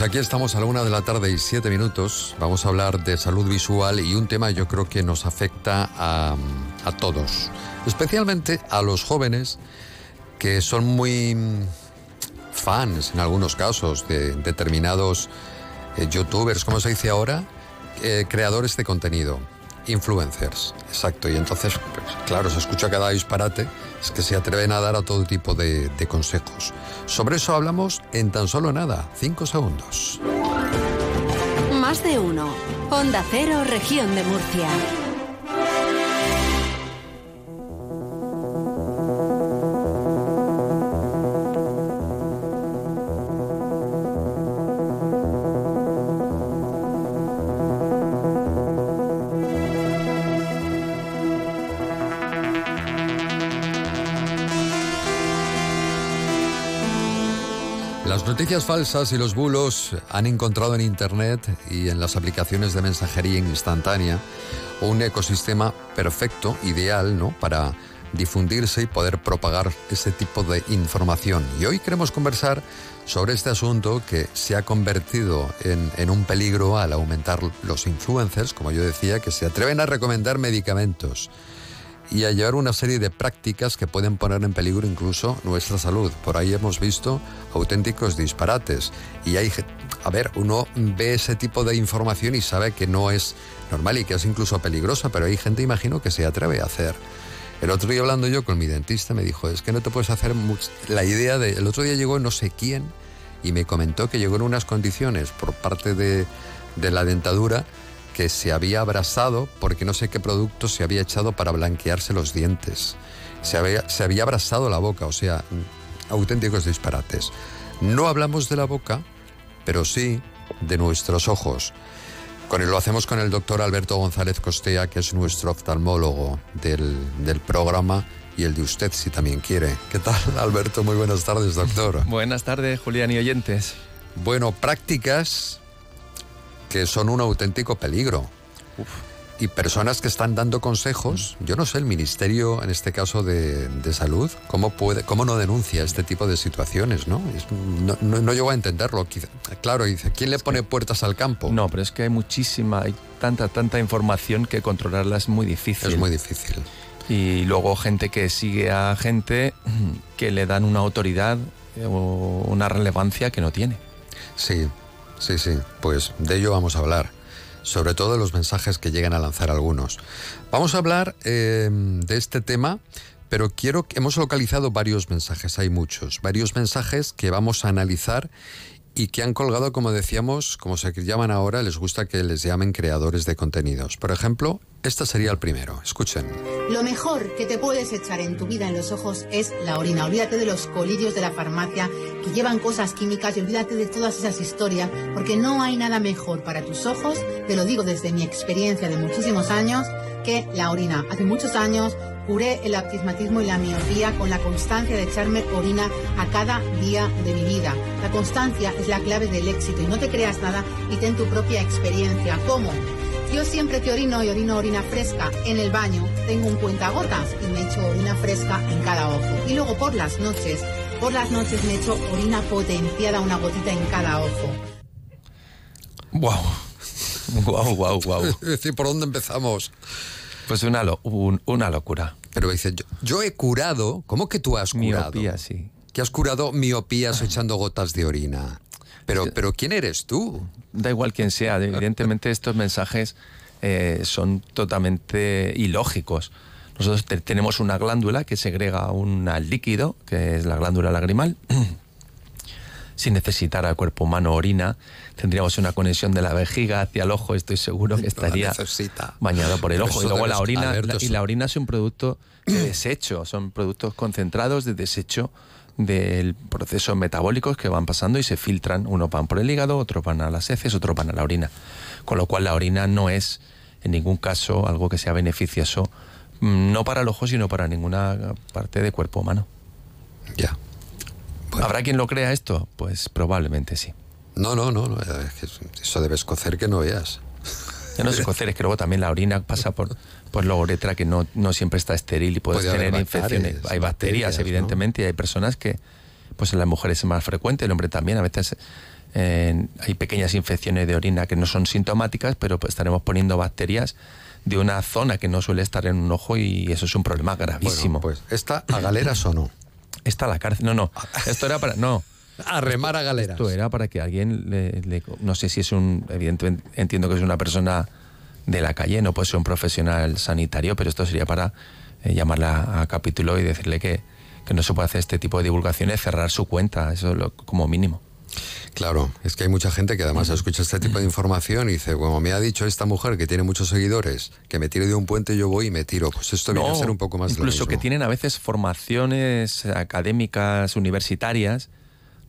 Pues aquí estamos a la una de la tarde y siete minutos. Vamos a hablar de salud visual y un tema yo creo que nos afecta a, a todos, especialmente a los jóvenes que son muy fans en algunos casos de determinados eh, youtubers, como se dice ahora, Eh, creadores de contenido, influencers, exacto. Y entonces, claro, se escucha cada disparate, es que se atreven a dar a todo tipo de, de consejos. Sobre eso hablamos en tan solo nada, cinco segundos. Más de uno. Onda Cero, región de Murcia. Noticias falsas y los bulos han encontrado en Internet y en las aplicaciones de mensajería instantánea un ecosistema perfecto, ideal, ¿no? Para difundirse y poder propagar ese tipo de información. Y hoy queremos conversar sobre este asunto que se ha convertido en, en un peligro al aumentar los influencers, como yo decía, que se atreven a recomendar medicamentos y a llevar una serie de prácticas que pueden poner en peligro incluso nuestra salud. Por ahí hemos visto auténticos disparates. Y hay, a ver, uno ve ese tipo de información y sabe que no es normal y que es incluso peligrosa, pero hay gente, imagino, que se atreve a hacer. El otro día hablando yo con mi dentista me dijo, es que no te puedes hacer much-". la idea de... El otro día llegó no sé quién y me comentó que llegó en unas condiciones por parte de, de la dentadura que se había abrasado porque no sé qué producto se había echado para blanquearse los dientes. Se había, se había abrasado la boca, o sea, auténticos disparates. No hablamos de la boca, pero sí de nuestros ojos. Con lo hacemos con el doctor Alberto González Costea, que es nuestro oftalmólogo del, del programa y el de usted, si también quiere. ¿Qué tal, Alberto? Muy buenas tardes, doctor. Buenas tardes, Julián y oyentes. Bueno, prácticas que son un auténtico peligro. Y personas que están dando consejos, yo no sé, el Ministerio, en este caso de, de Salud, ¿cómo, puede, ¿cómo no denuncia este tipo de situaciones? No, Es- no, no, no llego a entenderlo. Claro, dice, ¿quién le pone puertas al campo? No, pero es que hay muchísima, hay tanta, tanta información que controlarla es muy difícil. Es muy difícil. Y luego gente que sigue a gente que le dan una autoridad eh, o una relevancia que no tiene. Sí, sí, sí. Pues de ello vamos a hablar. Sobre todo de los mensajes que llegan a lanzar algunos. Vamos a hablar eh, de este tema, pero quiero hemos localizado varios mensajes, hay muchos, varios mensajes que vamos a analizar y que han colgado, como decíamos, como se llaman ahora, les gusta que les llamen creadores de contenidos. Por ejemplo, este sería el primero. Escuchen. Lo mejor que te puedes echar en tu vida en los ojos es la orina. Olvídate de los colirios de la farmacia que llevan cosas químicas y olvídate de todas esas historias, porque no hay nada mejor para tus ojos, te lo digo desde mi experiencia de muchísimos años, que la orina. Hace muchos años curé el astigmatismo y la miopía con la constancia de echarme orina a cada día de mi vida. La constancia es la clave del éxito y no te creas nada y ten tu propia experiencia. ¿Cómo? Yo siempre que orino y orino orina fresca en el baño, tengo un cuentagotas y me echo orina fresca en cada ojo. Y luego por las noches, por las noches me echo orina potenciada, una gotita en cada ojo. ¡Wow! ¡Wow, wow, wow! Es decir, ¿por dónde empezamos? Pues una, lo- un- una locura. Pero dice, yo, yo he curado. ¿Cómo que tú has curado? Miopía, sí. Que has curado miopías echando gotas de orina. Pero, pero ¿quién eres tú? Da igual quién sea, evidentemente estos mensajes eh, son totalmente ilógicos. Nosotros te- tenemos una glándula que segrega un líquido, que es la glándula lagrimal. (clears throat) Sin necesitar al cuerpo humano orina, tendríamos una conexión de la vejiga hacia el ojo. Estoy seguro que (laughs) estaría bañado por el ojo. Y luego la orina, la- y la orina es un producto de (clears throat) desecho, son productos concentrados de desecho del procesos metabólicos que van pasando y se filtran. Unos van por el hígado, otros van a las heces, otros van a la orina. Con lo cual la orina no es en ningún caso algo que sea beneficioso, mm, no para el ojo, sino para ninguna parte del cuerpo humano. Ya. ¿Habrá quien lo crea esto? Pues probablemente sí. No, no, no, no, es que eso debe escocer que no veas. Ya no se cocer, es que luego también la orina pasa por, por la uretra que no, no siempre está estéril y puedes Puede tener infecciones. Hay bacterias, bacterias, ¿no? evidentemente, y hay personas que, pues en las mujeres es más frecuente, el hombre también, a veces eh, hay pequeñas infecciones de orina que no son sintomáticas, pero pues, estaremos poniendo bacterias de una zona que no suele estar en un ojo y eso es un problema gravísimo. Bueno, pues, ¿esta a galeras o no? Está la cárcel. No, no. Esto era para. No. A remar a galeras. Esto era para que alguien le, le- No sé si es un. Evidentemente entiendo que es una persona de la calle, no puede ser un profesional sanitario, pero esto sería para eh, llamarla a capítulo y decirle que, que no se puede hacer este tipo de divulgaciones, cerrar su cuenta, eso es lo- como mínimo. Claro, es que hay mucha gente que además escucha este tipo de información y dice, como me ha dicho esta mujer que tiene muchos seguidores, que me tire de un puente yo voy y me tiro. Pues esto viene a ser un poco más de lo incluso que tienen a veces formaciones académicas universitarias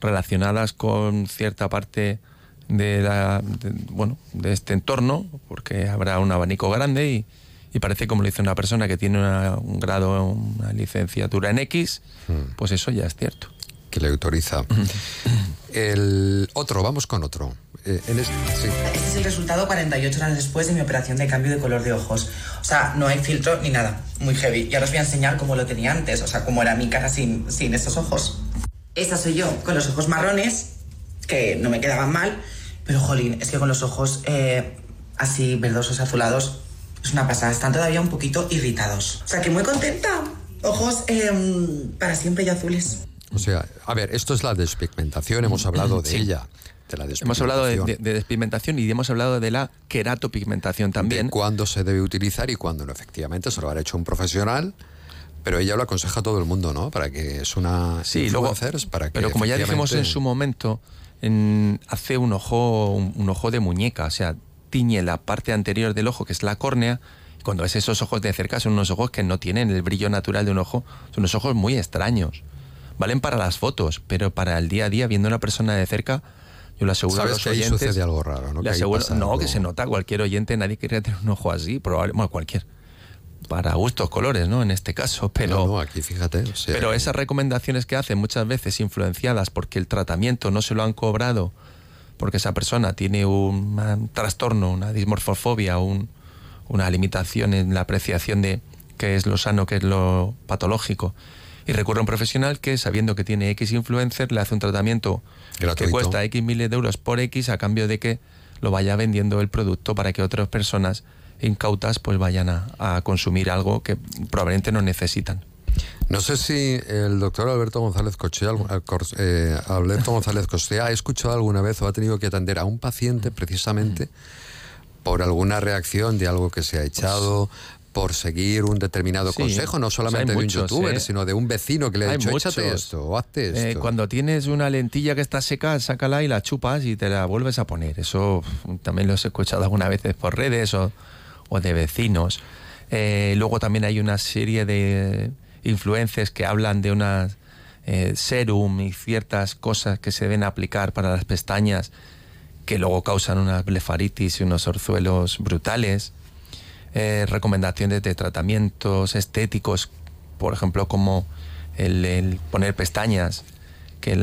relacionadas con cierta parte de la de- bueno de este entorno porque habrá un abanico grande y, y parece como lo dice una persona que tiene una- un grado una licenciatura en X Hmm. pues eso ya es cierto que le autoriza el otro vamos con otro Eh, este. Este es el resultado 48 horas después de mi operación de cambio de color de ojos. O sea, no hay filtro ni nada. Muy heavy. Y ahora os voy a enseñar cómo lo tenía antes. O sea, cómo era mi cara sin, sin estos ojos. Esta soy yo, con los ojos marrones, que no me quedaban mal. Pero, jolín, es que con los ojos eh, así verdosos, azulados, es una pasada. Están todavía un poquito irritados. O sea, que muy contenta. Ojos em, para siempre y azules. O sea, a ver, esto es la despigmentación, hemos hablado de Sí. ella. De la hemos hablado de, despigmentación. de- de despigmentación y hemos hablado de la queratopigmentación también De cuándo se debe utilizar y cuándo no. Efectivamente, se lo habrá hecho un profesional, pero ella lo aconseja a todo el mundo, ¿no? Para que es una Sí, luego, para que pero como ya dijimos en su momento, en- hace un ojo, un, un ojo de muñeca, o sea, tiñe la parte anterior del ojo, que es la córnea, cuando ves esos ojos de cerca son unos ojos que no tienen el brillo natural de un ojo, son unos ojos muy extraños. Valen para las fotos, pero para el día a día, viendo a una persona de cerca, yo le aseguro a Sabes los que ahí oyentes... sucede algo raro, ¿no? le ahí aseguro- no, algo. que se nota cualquier oyente, nadie quería tener un ojo así, probablemente, bueno, cualquier. Para gustos, colores, ¿no? En este caso, (laughs) pero... No, no, aquí fíjate. o sea, Pero esas recomendaciones que hacen muchas veces influenciadas porque el tratamiento no se lo han cobrado, porque esa persona tiene un, un trastorno, una dismorfofobia, un- una limitación en la apreciación de qué es lo sano, qué es lo patológico, y recurre a un profesional que, sabiendo que tiene X influencer, le hace un tratamiento que cuesta X miles de euros por X a cambio de que lo vaya vendiendo el producto para que otras personas incautas pues vayan a, a consumir algo que probablemente no necesitan. No sé si el doctor Alberto González Cochea, eh, eh, Alberto González Cochea ha escuchado alguna vez o ha tenido que atender a un paciente precisamente por alguna reacción de algo que se ha echado, por seguir un determinado Sí, consejo, no solamente de un youtuber, ¿eh? sino de un vecino que le ha Hay dicho, échate esto o hazte Eh, esto. cuando tienes una lentilla que está seca, sácala y la chupas y te la vuelves a poner. Eso también lo he escuchado algunas veces por redes o, o de vecinos. Eh, luego también hay una serie de influencers que hablan de unas serum y ciertas cosas que se deben aplicar para las pestañas que luego causan una blefaritis y unos orzuelos brutales. Eh, recomendaciones de tratamientos estéticos, por ejemplo, como el, poner pestañas que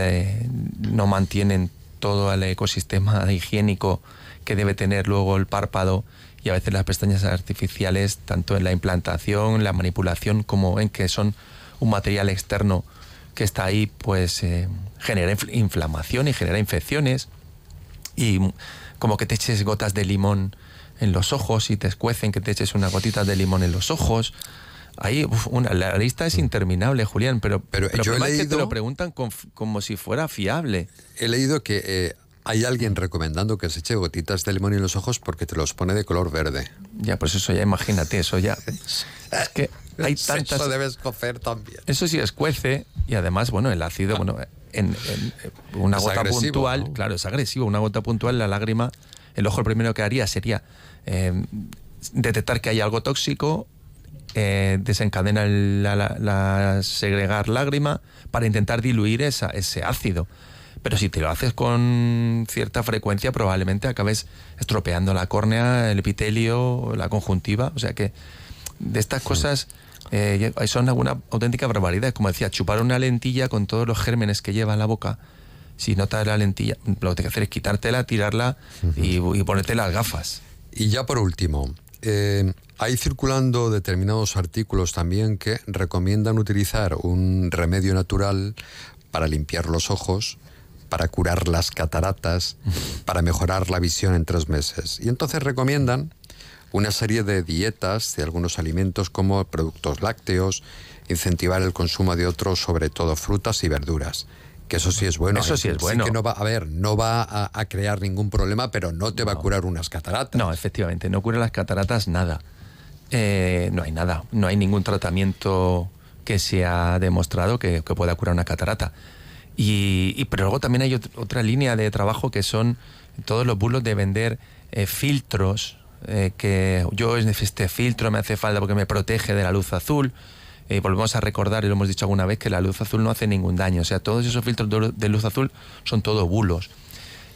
no mantienen todo el ecosistema higiénico que debe tener luego el párpado y a veces las pestañas artificiales, tanto en la implantación, la manipulación, como en que son un material externo que está ahí, pues eh, genera infl- inflamación y genera infecciones y como que te eches gotas de limón en los ojos y te escuecen que te eches una gotita de limón en los ojos. Ahí, uf, una, la lista es interminable, Julián, pero, pero, el yo he es que te leído- lo preguntan con- como si fuera fiable. He leído que eh, hay alguien recomendando que se eche gotitas de limón en los ojos porque te los pone de color verde. Ya, pues eso ya imagínate, eso ya. (laughs) Es que hay tantas. Eso debes cocer también. Eso sí escuece y además, bueno, el ácido, bueno, en, en una Es gota puntual, ¿no? claro, es agresivo, una gota puntual, la lágrima, el ojo lo primero que haría sería eh, detectar que hay algo tóxico, eh, desencadena el- la, la- la segregar lágrima para intentar diluir esa, ese ácido. Pero si te lo haces con cierta frecuencia, probablemente acabes estropeando la córnea, el epitelio, la conjuntiva. O sea que de estas cosas eh, son alguna auténtica barbaridad. Como decía, chupar una lentilla con todos los gérmenes que lleva en la boca. Si notas la lentilla, lo que tienes que hacer es quitártela, tirarla y, y ponerte las gafas. Y ya por último, eh, hay circulando determinados artículos también que recomiendan utilizar un remedio natural para limpiar los ojos, para curar las cataratas, para mejorar la visión en tres meses. Y entonces recomiendan una serie de dietas de algunos alimentos como productos lácteos, incentivar el consumo de otros, sobre todo frutas y verduras. Que eso sí es bueno. Eso sí es bueno. que no va, a ver, no va a, a crear ningún problema, pero no te va a curar unas cataratas. No, efectivamente, no cura las cataratas nada. Eh, no hay nada, no hay ningún tratamiento que se ha demostrado que, que pueda curar una catarata. Y, y- pero luego también hay ot- otra línea de trabajo que son todos los bulos de vender eh, filtros, eh, que yo este filtro me hace falta porque me protege de la luz azul. Eh, volvemos a recordar, y lo hemos dicho alguna vez, que la luz azul no hace ningún daño. O sea, todos esos filtros de lu- de luz azul son todo bulos.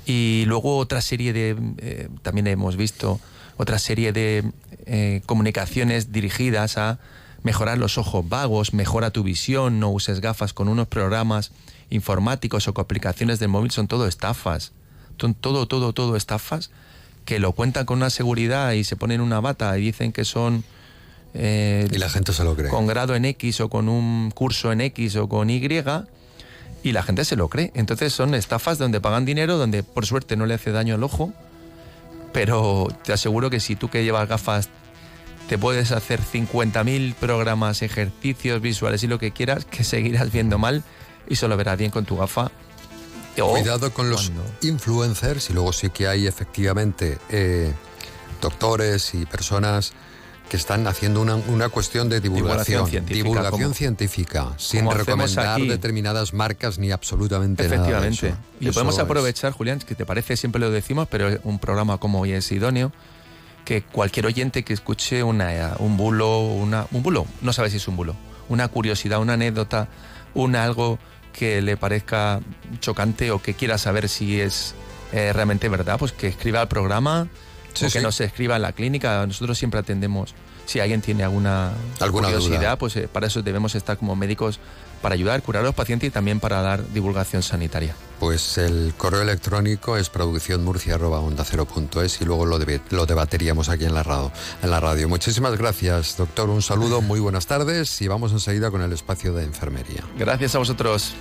Y luego otra serie de, eh, también hemos visto, otra serie de eh, comunicaciones dirigidas a mejorar los ojos vagos, mejora tu visión, no uses gafas con unos programas informáticos o con aplicaciones del móvil, son todo estafas. Son todo, todo, todo estafas que lo cuentan con una seguridad y se ponen una bata y dicen que son... eh, Y la gente se lo cree. Con grado en X o con un curso en X o con Y y la gente se lo cree. Entonces son estafas donde pagan dinero, donde por suerte no le hace daño al ojo, pero te aseguro que si tú que llevas gafas te puedes hacer 50.000 programas, ejercicios visuales y lo que quieras, que seguirás viendo mal y solo verás bien con tu gafa. Cuidado con los influencers y luego sí que hay efectivamente eh, doctores y personas que están haciendo una, una cuestión de divulgación, Divulgación científica, divulgación como- científica, sin recomendar aquí. determinadas marcas ni absolutamente Efectivamente. nada. eso. Y Eso podemos es- aprovechar, Julián, que te parece, siempre lo decimos, pero un programa como hoy es idóneo, que cualquier oyente que escuche una, un bulo, una, un bulo, no sabe si es un bulo, una curiosidad, una anécdota, un algo que le parezca chocante o que quiera saber si es eh, realmente verdad, pues que escriba al programa Sí, o que sí. nos escriba en la clínica. Nosotros siempre atendemos. Si alguien tiene alguna, Alguna curiosidad, duda. pues eh, para eso debemos estar como médicos para ayudar, curar a los pacientes y también para dar divulgación sanitaria. Pues el correo electrónico es producciónmurcia.onda0.es y luego lo, lo debateríamos aquí en la, radio, en la radio. Muchísimas gracias, doctor. Un saludo, muy buenas tardes y vamos enseguida con el espacio de enfermería. Gracias a vosotros.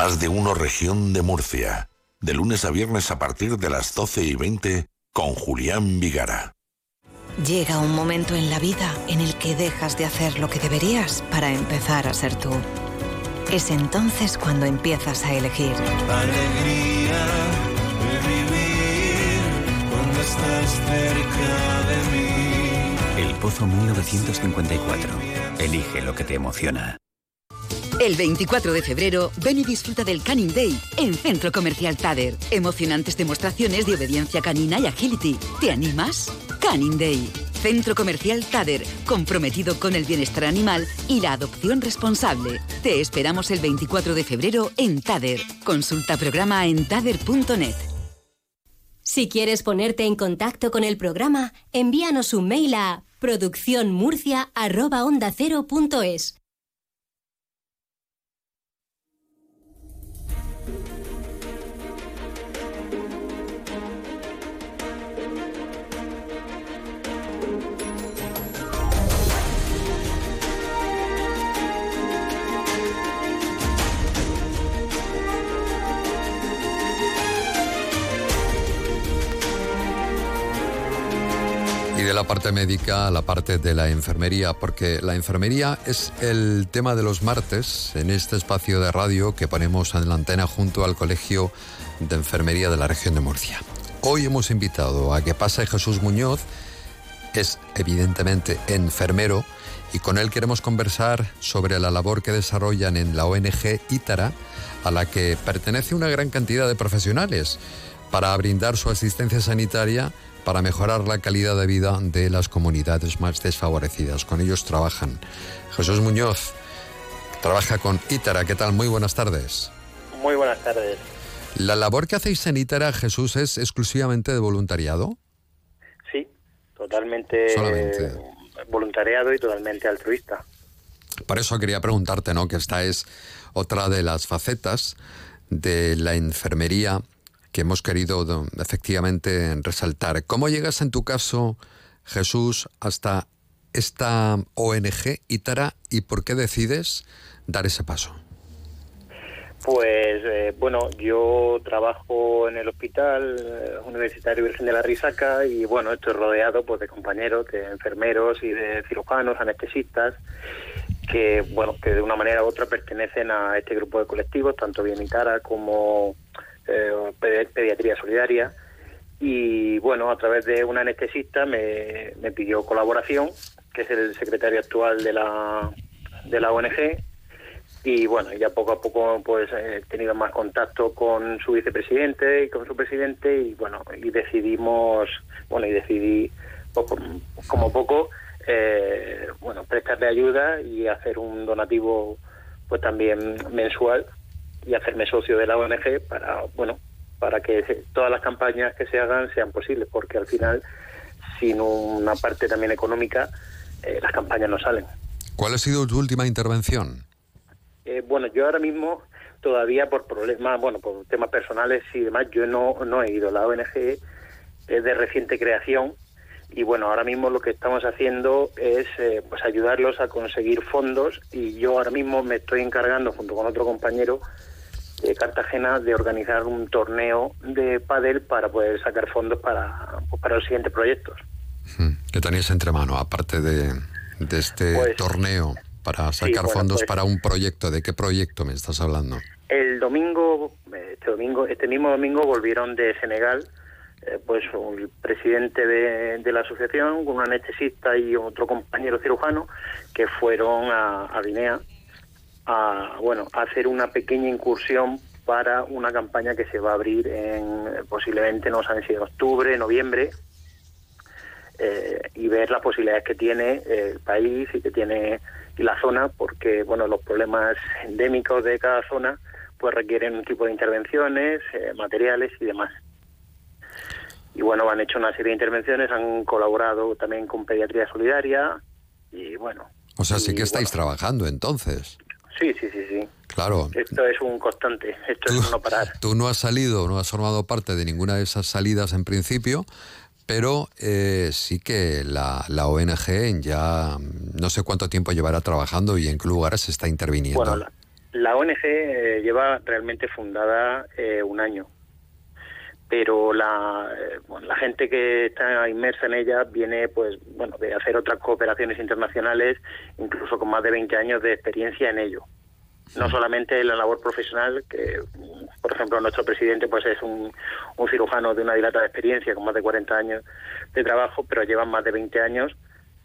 Más de uno región de Murcia. De lunes a viernes a partir de las 12 y 20 con Julián Vigara. Llega un momento en la vida en el que dejas de hacer lo que deberías para empezar a ser tú. Es entonces cuando empiezas a elegir. Alegría de vivir cuando estás cerca de mí. El Pozo 1954. Elige lo que te emociona. El 24 de febrero, ven y disfruta del Canning Day en Centro Comercial Tader. Emocionantes demostraciones de obediencia canina y agility. ¿Te animas? Canning Day. Centro Comercial Tader, comprometido con el bienestar animal y la adopción responsable. Te esperamos el 24 de febrero en Tader. Consulta programa en tader.net. Si quieres ponerte en contacto con el programa, envíanos un mail a producciónmurcia.ondacero.es. la parte médica la parte de la enfermería, porque la enfermería es el tema de los martes en este espacio de radio que ponemos en la antena junto al Colegio de Enfermería de la región de Murcia. Hoy hemos invitado a que pase Jesús Muñoz, es evidentemente enfermero, y con él queremos conversar sobre la labor que desarrollan en la ONG Ítara, a la que pertenece una gran cantidad de profesionales, para brindar su asistencia sanitaria para mejorar la calidad de vida de las comunidades más desfavorecidas. Con ellos trabajan. Jesús Muñoz trabaja con Ítara. ¿Qué tal? Muy buenas tardes. Muy buenas tardes. ¿La labor que hacéis en Ítara, Jesús, es exclusivamente de voluntariado? Sí, totalmente Solamente. voluntariado y totalmente altruista. Por eso quería preguntarte, ¿no? Que esta es otra de las facetas de la enfermería que hemos querido do- efectivamente resaltar. ¿Cómo llegas en tu caso, Jesús, hasta esta ONG Ítara y por qué decides dar ese paso? Pues eh, bueno, yo trabajo en el Hospital eh, Universitario Virgen de la Risaca y bueno, estoy rodeado pues de compañeros, de enfermeros y de cirujanos, anestesistas que bueno, que de una manera u otra pertenecen a este grupo de colectivos, tanto Bienitara como eh, Pedi- Pediatría Solidaria. Y bueno, a través de un anestesista me, me pidió colaboración, que es el secretario actual de la, de la ONG, y bueno, ya poco a poco pues he tenido más contacto con su vicepresidente y con su presidente y bueno, y decidimos, bueno, y decidí poco- como poco, eh, bueno, prestarle ayuda y hacer un donativo pues también mensual y hacerme socio de la ONG para, bueno, para que todas las campañas que se hagan sean posibles, porque al final, sin una parte también económica, eh, las campañas no salen. ¿Cuál ha sido tu última intervención? Eh, bueno, yo ahora mismo todavía por problemas, bueno, por temas personales y demás, yo no, no he ido. La ONG es de reciente creación y bueno, ahora mismo lo que estamos haciendo es eh, pues ayudarlos a conseguir fondos y yo ahora mismo me estoy encargando junto con otro compañero de Cartagena de organizar un torneo de pádel para poder sacar fondos para, pues, para los siguientes proyectos. ¿Qué tenéis entre mano, aparte de, de este Pues, torneo para sacar bueno, fondos pues- para un proyecto? ¿De qué proyecto me estás hablando? El domingo, este domingo, este mismo domingo volvieron de Senegal, eh, pues el presidente de, de la asociación, un anestesista y otro compañero cirujano, que fueron a, a Guinea a, bueno, a hacer una pequeña incursión para una campaña que se va a abrir en posiblemente no saben si en octubre, noviembre, eh, y ver las posibilidades que tiene eh, el país y que tiene y la zona, porque bueno los problemas endémicos de cada zona pues requieren un tipo de intervenciones, eh, materiales y demás. Y bueno, han hecho una serie de intervenciones, han colaborado también con Pediatría Solidaria y bueno, O sea, sí que estáis trabajando entonces. Sí, sí, sí, sí. Claro. Esto es un constante, esto es no parar. Tú no has salido, no has formado parte de ninguna de esas salidas en principio, pero eh, sí que la, la ONG ya no sé cuánto tiempo llevará trabajando y en qué lugares está interviniendo. Bueno, la, la ONG eh, lleva realmente fundada eh, un año, pero la, eh, bueno, la gente que está inmersa en ella viene, pues, bueno, de hacer otras cooperaciones internacionales, incluso con más de 20 años de experiencia en ello. No solamente la labor profesional, que, por ejemplo, nuestro presidente pues es un, un cirujano de una dilatada experiencia, con más de 40 años de trabajo, pero llevan más de 20 años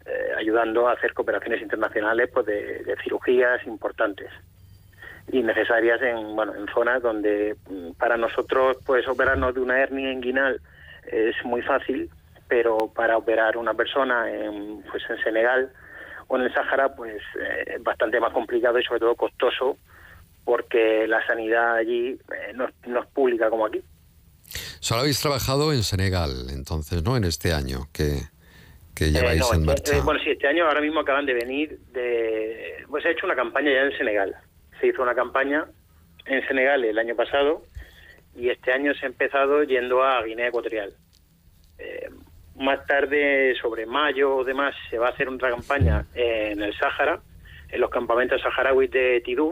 eh, ayudando a hacer cooperaciones internacionales pues de, de cirugías importantes y necesarias en bueno en zonas donde mm, para nosotros pues operarnos de una hernia inguinal es muy fácil pero para operar una persona en pues en Senegal o en el Sáhara pues eh, es bastante más complicado y sobre todo costoso porque la sanidad allí eh, no, es- no es pública como aquí Solo habéis trabajado en Senegal, entonces, ¿no? En este año que, que Eh, lleváis no, en este- marcha. bueno, sí, este año ahora mismo acaban de venir de... Pues ha hecho una campaña ya en Senegal. Se hizo una campaña en Senegal el año pasado y este año se ha empezado yendo a Guinea Ecuatorial. Eh, más tarde, sobre mayo o demás, se va a hacer otra campaña en el Sáhara, en los campamentos saharauis de Tidú,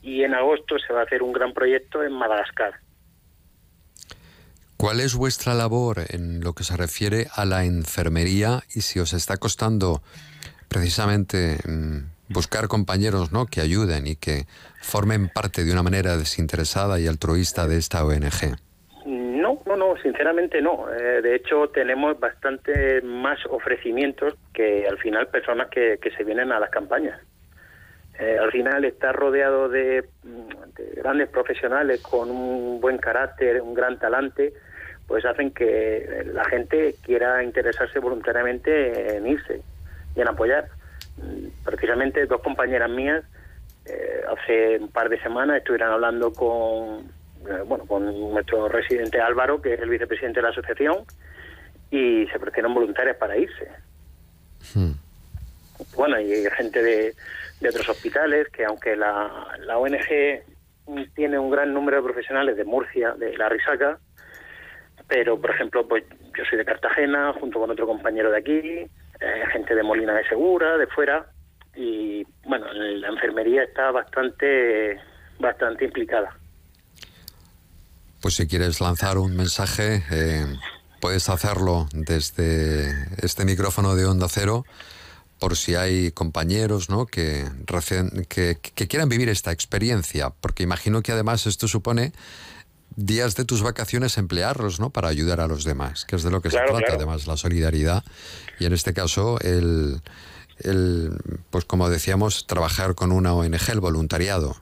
y en agosto se va a hacer un gran proyecto en Madagascar. ¿Cuál es vuestra labor en lo que se refiere a la enfermería y si os está costando precisamente mm, buscar compañeros ¿no? que ayuden y que formen parte de una manera desinteresada y altruista de esta ONG? No, no, no, sinceramente no. Eh, de hecho, tenemos bastante más ofrecimientos que al final personas que, se vienen a las campañas. Eh, al final estar rodeado de, de grandes profesionales con un buen carácter, un gran talante, pues hacen que la gente quiera interesarse voluntariamente en irse y en apoyar. Precisamente dos compañeras mías eh, hace un par de semanas estuvieron hablando con eh, bueno con nuestro residente Álvaro, que es el vicepresidente de la asociación, y se ofrecieron voluntarias para irse. Bueno, y hay gente de, de otros hospitales que aunque la, la ONG tiene un gran número de profesionales de Murcia, de la Risaca, pero por ejemplo, pues yo soy de Cartagena, junto con otro compañero de aquí, eh, gente de Molina de Segura, de fuera, y bueno, la enfermería está bastante, bastante implicada. Pues si quieres lanzar un mensaje, eh, puedes hacerlo desde este micrófono de Onda Cero, por si hay compañeros ¿no? que, que, que quieran vivir esta experiencia, porque imagino que además esto supone días de tus vacaciones emplearlos ¿no? para ayudar a los demás, que es de lo que Claro, se trata, claro. además, la solidaridad. Y en este caso, el, el, pues como decíamos, trabajar con una ONG, el voluntariado.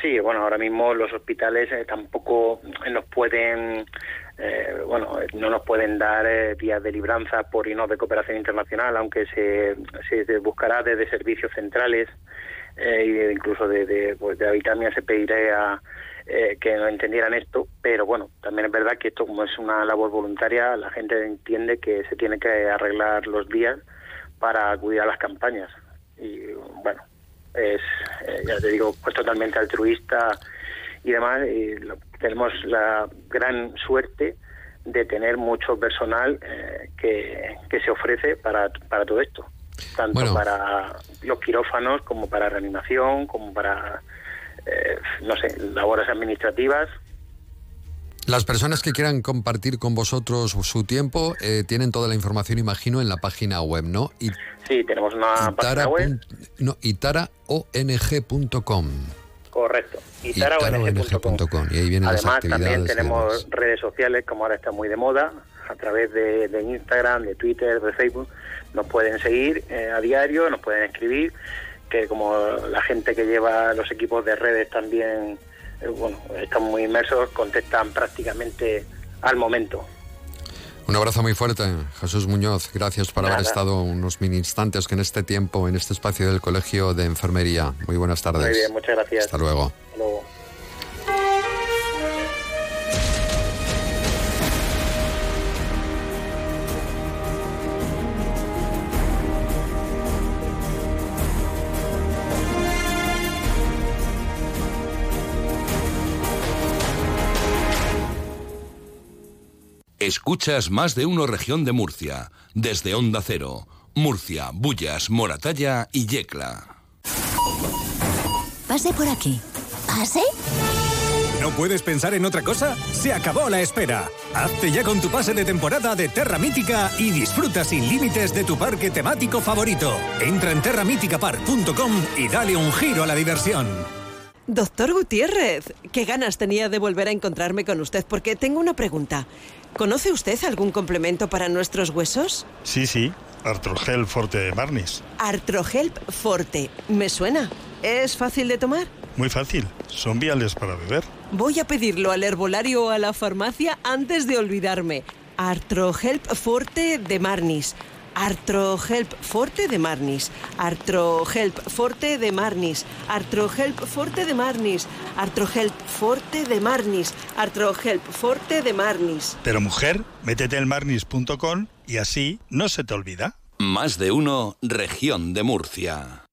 Sí, bueno, ahora mismo los hospitales eh, tampoco nos pueden, eh, bueno, no nos pueden dar eh, días de libranza por y no de cooperación internacional, aunque se, se buscará desde servicios centrales de- incluso de, de, pues de se pediría eh, que no entendieran esto, pero bueno, también es verdad que esto como es una labor voluntaria, la gente entiende que se tiene que arreglar los días para acudir a las campañas y bueno, es, eh, ya te digo, pues totalmente altruista y demás. Y lo- tenemos la gran suerte de tener mucho personal eh, que, que se ofrece para, para todo esto, tanto Bueno. para los quirófanos como para reanimación, como para, eh, no sé, labores administrativas. Las personas que quieran compartir con vosotros su tiempo eh, tienen toda la información, imagino, en la página web, ¿no? Y Sí, tenemos una página web, no, itaraong.com. correcto, itaraong.com. Y ahí vienen las Además, actividades. también tenemos redes sociales, como ahora está muy de moda, a través de, de Instagram, de Twitter, de Facebook. Nos pueden seguir eh, a diario, nos pueden escribir, que como la gente que lleva los equipos de redes también, eh, bueno, están muy inmersos, contestan prácticamente al momento. Un abrazo muy fuerte, Jesús Muñoz. Gracias por haber estado unos mini instantes que en este tiempo, en este espacio del Colegio de Enfermería. Muy buenas tardes. Muy bien, muchas gracias. Hasta luego. Hasta luego. Escuchas más de uno región de Murcia, desde Onda Cero, Murcia, Bullas, Moratalla y Yecla. Pase por aquí. ¿Pase? ¿No puedes pensar en otra cosa? Se acabó la espera. Hazte ya con tu pase de temporada de Terra Mítica y disfruta sin límites de tu parque temático favorito. Entra en terramíticapark.com y dale un giro a la diversión. Doctor Gutiérrez, qué ganas tenía de volver a encontrarme con usted porque tengo una pregunta. ¿Conoce usted algún complemento para nuestros huesos? Sí, sí, Artrogel Forte de Marnis. Artrohelp Forte. ¿Me suena? ¿Es fácil de tomar? Muy fácil, son viales para beber. Voy a pedirlo al herbolario o a la farmacia antes de olvidarme. Artrohelp Forte de Marnis. Artrohelp Forte de Marnis. Artrohelp Forte de Marnis. Artrohelp Forte de Marnis. Artrohelp Forte de Marnis. Artrohelp Forte de Marnis. Pero mujer, métete en marnis.com y así no se te olvida. Más de uno región de Murcia.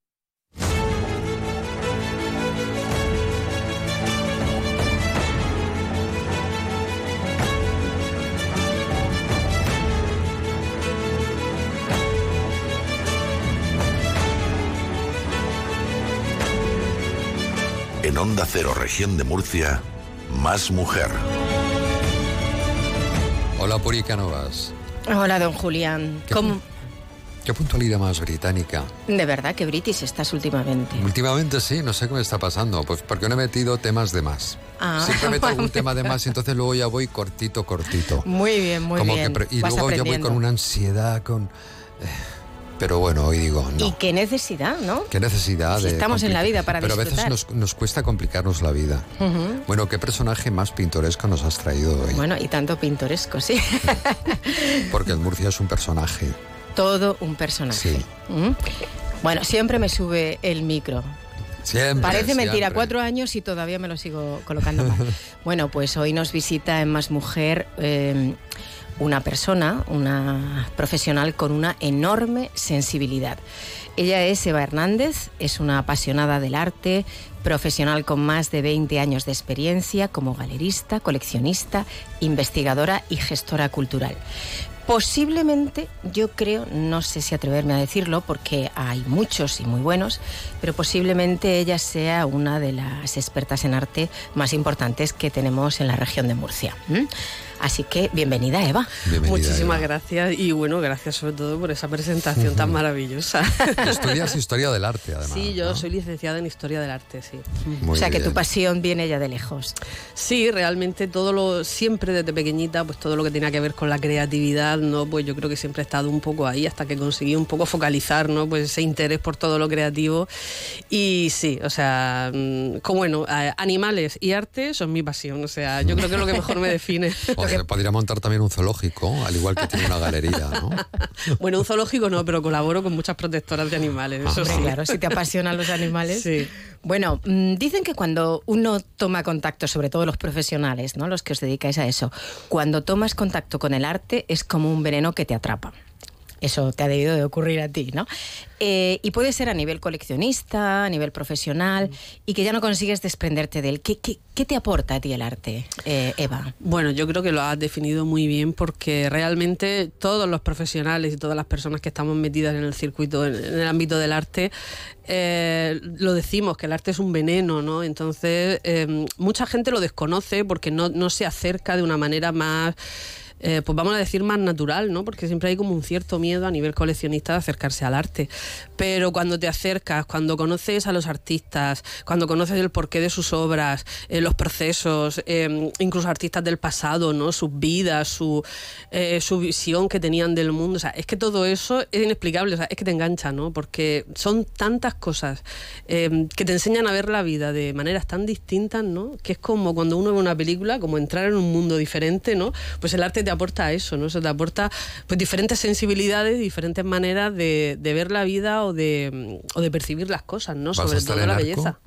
En Onda Cero, región de Murcia, más mujer. Hola, Puri Canovas. Hola, don Julián. ¿Qué, ¿Cómo? qué puntualidad más británica? De verdad que british estás últimamente. Últimamente sí, no sé qué me está pasando. Pues porque no he metido temas de más. Ah, (laughs) Siempre meto algún vale. tema de más y entonces luego ya voy cortito, cortito. Muy bien, muy Como bien. que y Vas luego yo voy con una ansiedad, con... eh, pero bueno, hoy digo, no. Y qué necesidad, ¿no? Qué necesidad Si de... estamos en la vida para Pero a veces disfrutar. nos, nos cuesta complicarnos la vida. Bueno, ¿qué personaje más pintoresco nos has traído hoy? Bueno, y tanto pintoresco, sí. (laughs) Porque el Murcia es un personaje. Todo un personaje. Sí. ¿Mm? Bueno, siempre me sube el micro. Siempre. Parece mentira, cuatro años y todavía me lo sigo colocando mal. (laughs) bueno, pues hoy nos visita en Más Mujer eh, una persona, una profesional con una enorme sensibilidad. Ella es Eva Hernández, es una apasionada del arte, profesional con más de 20 años de experiencia como galerista, coleccionista, investigadora y gestora cultural. Posiblemente, yo creo, no sé si atreverme a decirlo porque hay muchos y muy buenos, pero posiblemente ella sea una de las expertas en arte más importantes que tenemos en la región de Murcia. Así que bienvenida, Eva. Muchísimas gracias y bueno, gracias sobre todo por esa presentación tan (laughs) maravillosa. Estudias historia del arte, además. Sí, yo soy licenciada en historia del arte, sí. Muy o sea que tu pasión viene ya de lejos. Sí, realmente todo lo, siempre desde pequeñita, pues todo lo que tenía que ver con la creatividad, ¿no? Pues yo creo que siempre he estado un poco ahí hasta que conseguí un poco focalizar, ¿no? Pues ese interés por todo lo creativo. Y sí, o sea, mm, como bueno, animales y arte son mi pasión, o sea, yo creo que es lo que mejor me define. (laughs) O se podría montar también un zoológico, al igual que tiene una galería, ¿no? (laughs) Bueno, un zoológico no, pero colaboro con muchas protectoras de animales, eso Hombre, sí. claro, si te apasionan los animales. Sí. Bueno, mm, dicen que cuando uno toma contacto, sobre todo los profesionales, ¿no? los que os dedicáis a eso, cuando tomas contacto con el arte es como un veneno que te atrapa. Eso te ha debido de ocurrir a ti, ¿no? Eh, y puede ser a nivel coleccionista, a nivel profesional, y que ya no consigues desprenderte de él. ¿Qué, qué- qué te aporta a ti el arte, eh, Eva? Bueno, yo creo que lo has definido muy bien porque realmente todos los profesionales y todas las personas que estamos metidas en el circuito, en, el ámbito del arte, eh, lo decimos, que el arte es un veneno, ¿no? Entonces, mucha gente lo desconoce porque no se acerca de una manera más... eh, pues vamos a decir más natural, ¿no? Porque siempre hay como un cierto miedo a nivel coleccionista de acercarse al arte. Pero cuando te acercas, cuando conoces a los artistas, cuando conoces el porqué de sus obras, eh, los procesos, eh, incluso artistas del pasado, ¿no? Sus vidas, su, eh, su visión que tenían del mundo. O sea, es que todo eso es inexplicable, o sea, es que te engancha, ¿no? Porque son tantas cosas eh, que te enseñan a ver la vida de maneras tan distintas, ¿no? Que es como cuando uno ve una película, como entrar en un mundo diferente, ¿no? Pues el arte te aporta eso, ¿no? Eso te aporta pues diferentes sensibilidades, diferentes maneras de, de ver la vida o de, o de percibir las cosas, ¿no? ¿Vas a Sobre todo la arco? belleza.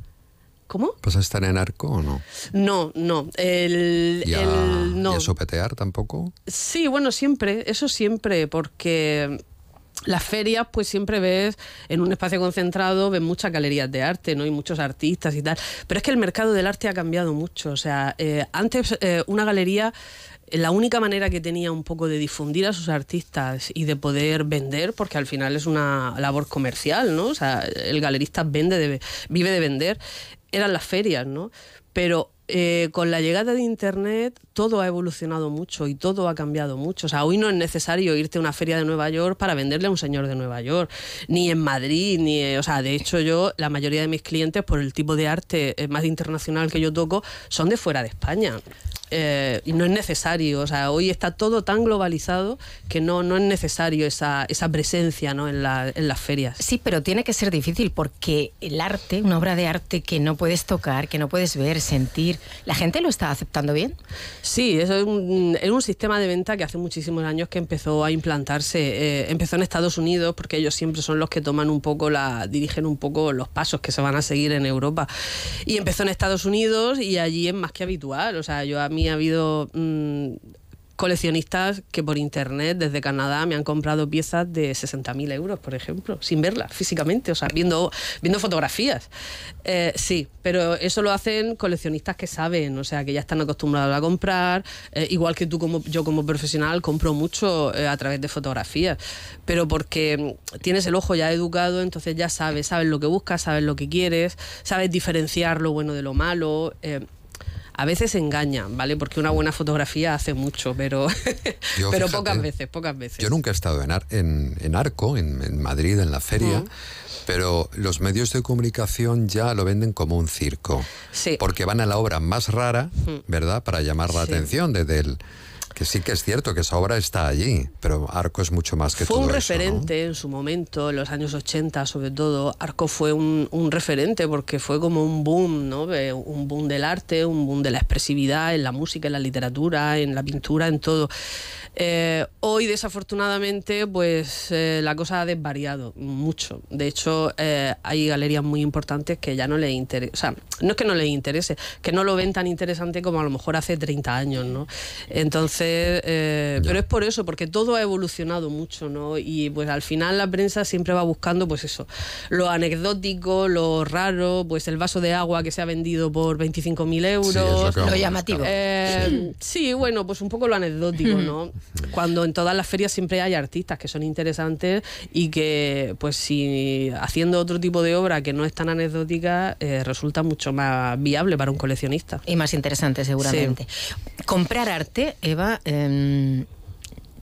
¿Cómo? ¿Vas a estar en arco o no? No, no. El, ¿Y a, el- no. y a sopetear tampoco? Sí, bueno, siempre, eso siempre, porque las ferias, pues siempre ves en un espacio concentrado, ves muchas galerías de arte, ¿no? Y muchos artistas y tal. Pero es que el mercado del arte ha cambiado mucho. O sea, eh, antes eh, una galería la única manera que tenía un poco de difundir a sus artistas y de poder vender, porque al final es una labor comercial, ¿no? O sea, el galerista vende de- vive de vender, eran las ferias, ¿no? Pero eh, con la llegada de Internet todo ha evolucionado mucho y todo ha cambiado mucho. O sea, hoy no es necesario irte a una feria de Nueva York para venderle a un señor de Nueva York, ni en Madrid, ni... eh, O sea, de hecho yo, la mayoría de mis clientes, por el tipo de arte eh, más internacional que yo toco, son de fuera de España. Eh, y no es necesario, o sea, hoy está todo tan globalizado que no, no es necesario esa, esa presencia ¿no? en, la- en las ferias. Sí, pero tiene que ser difícil porque el arte, una obra de arte que no puedes tocar, que no puedes ver, sentir, ¿la gente lo está aceptando bien? Sí, eso es un, es un sistema de venta que hace muchísimos años que empezó a implantarse. Eh, empezó en Estados Unidos porque ellos siempre son los que toman un poco la, dirigen un poco los pasos que se van a seguir en Europa. Y empezó en Estados Unidos y allí es más que habitual. O sea, yo a mí ha habido mm, coleccionistas que por internet desde Canadá me han comprado piezas de 60.000 euros, por ejemplo, sin verlas físicamente, o sea, viendo, viendo fotografías. Eh, sí, pero eso lo hacen coleccionistas que saben, o sea, que ya están acostumbrados a comprar, eh, igual que tú como yo como profesional compro mucho eh, a través de fotografías, pero porque mm, tienes el ojo ya educado, entonces ya sabes, sabes lo que buscas, sabes lo que quieres, sabes diferenciar lo bueno de lo malo. A veces engañan, ¿vale? Porque una buena fotografía hace mucho, pero, (laughs) Yo, pero fíjate, pocas veces, pocas veces. Yo nunca he estado en, Ar- en, en Arco, en, en Madrid, en la feria, pero los medios de comunicación ya lo venden como un circo. Sí. Porque van a la obra más rara. ¿verdad? Para llamar la Sí. atención desde el... Que sí que es cierto que esa obra está allí, pero Arco es mucho más que fue todo un eso, ¿no? referente en su momento, en los años 80 sobre todo. Arco fue un, un referente porque fue como un boom, ¿no? Eh, Un boom del arte, un boom de la expresividad en la música, en la literatura, en la pintura, en todo. Eh, hoy, desafortunadamente, pues eh, la cosa ha desvariado mucho. De hecho, eh, hay galerías muy importantes que ya no les interesa. O sea, no es que no les interese, que no lo ven tan interesante como a lo mejor hace 30 años, ¿no? Entonces, eh, pero es por eso, porque todo ha evolucionado mucho, ¿no? Y pues al final la prensa siempre va buscando, pues eso, lo anecdótico, lo raro, pues el vaso de agua que se ha vendido por 25.000 euros. Sí, es lo llamativo. Eh, sí, bueno, pues un poco lo anecdótico, ¿no? (laughs) Cuando en todas las ferias siempre hay artistas que son interesantes y que, pues si haciendo otro tipo de obra que no es tan anecdótica, eh, resulta mucho más viable para un coleccionista. Y más interesante, seguramente. Comprar arte, Eva. Em,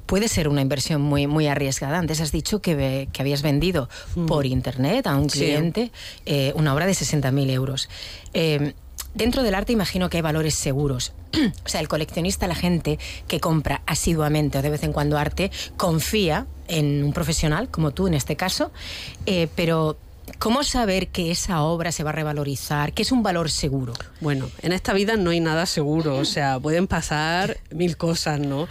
Puede ser una inversión muy, muy arriesgada. Antes has dicho que, que habías vendido por internet a un Mm. Sí. cliente eh, una obra de 60.000 euros. Eh, dentro del arte imagino que hay valores seguros. (clears throat) o sea, el coleccionista, la gente que compra asiduamente o de vez en cuando arte, confía en un profesional, como tú en este caso, eh, pero ¿cómo saber que esa obra se va a revalorizar? ¿Qué es un valor seguro? Bueno, en esta vida no hay nada seguro, o sea, pueden pasar mil cosas, ¿no?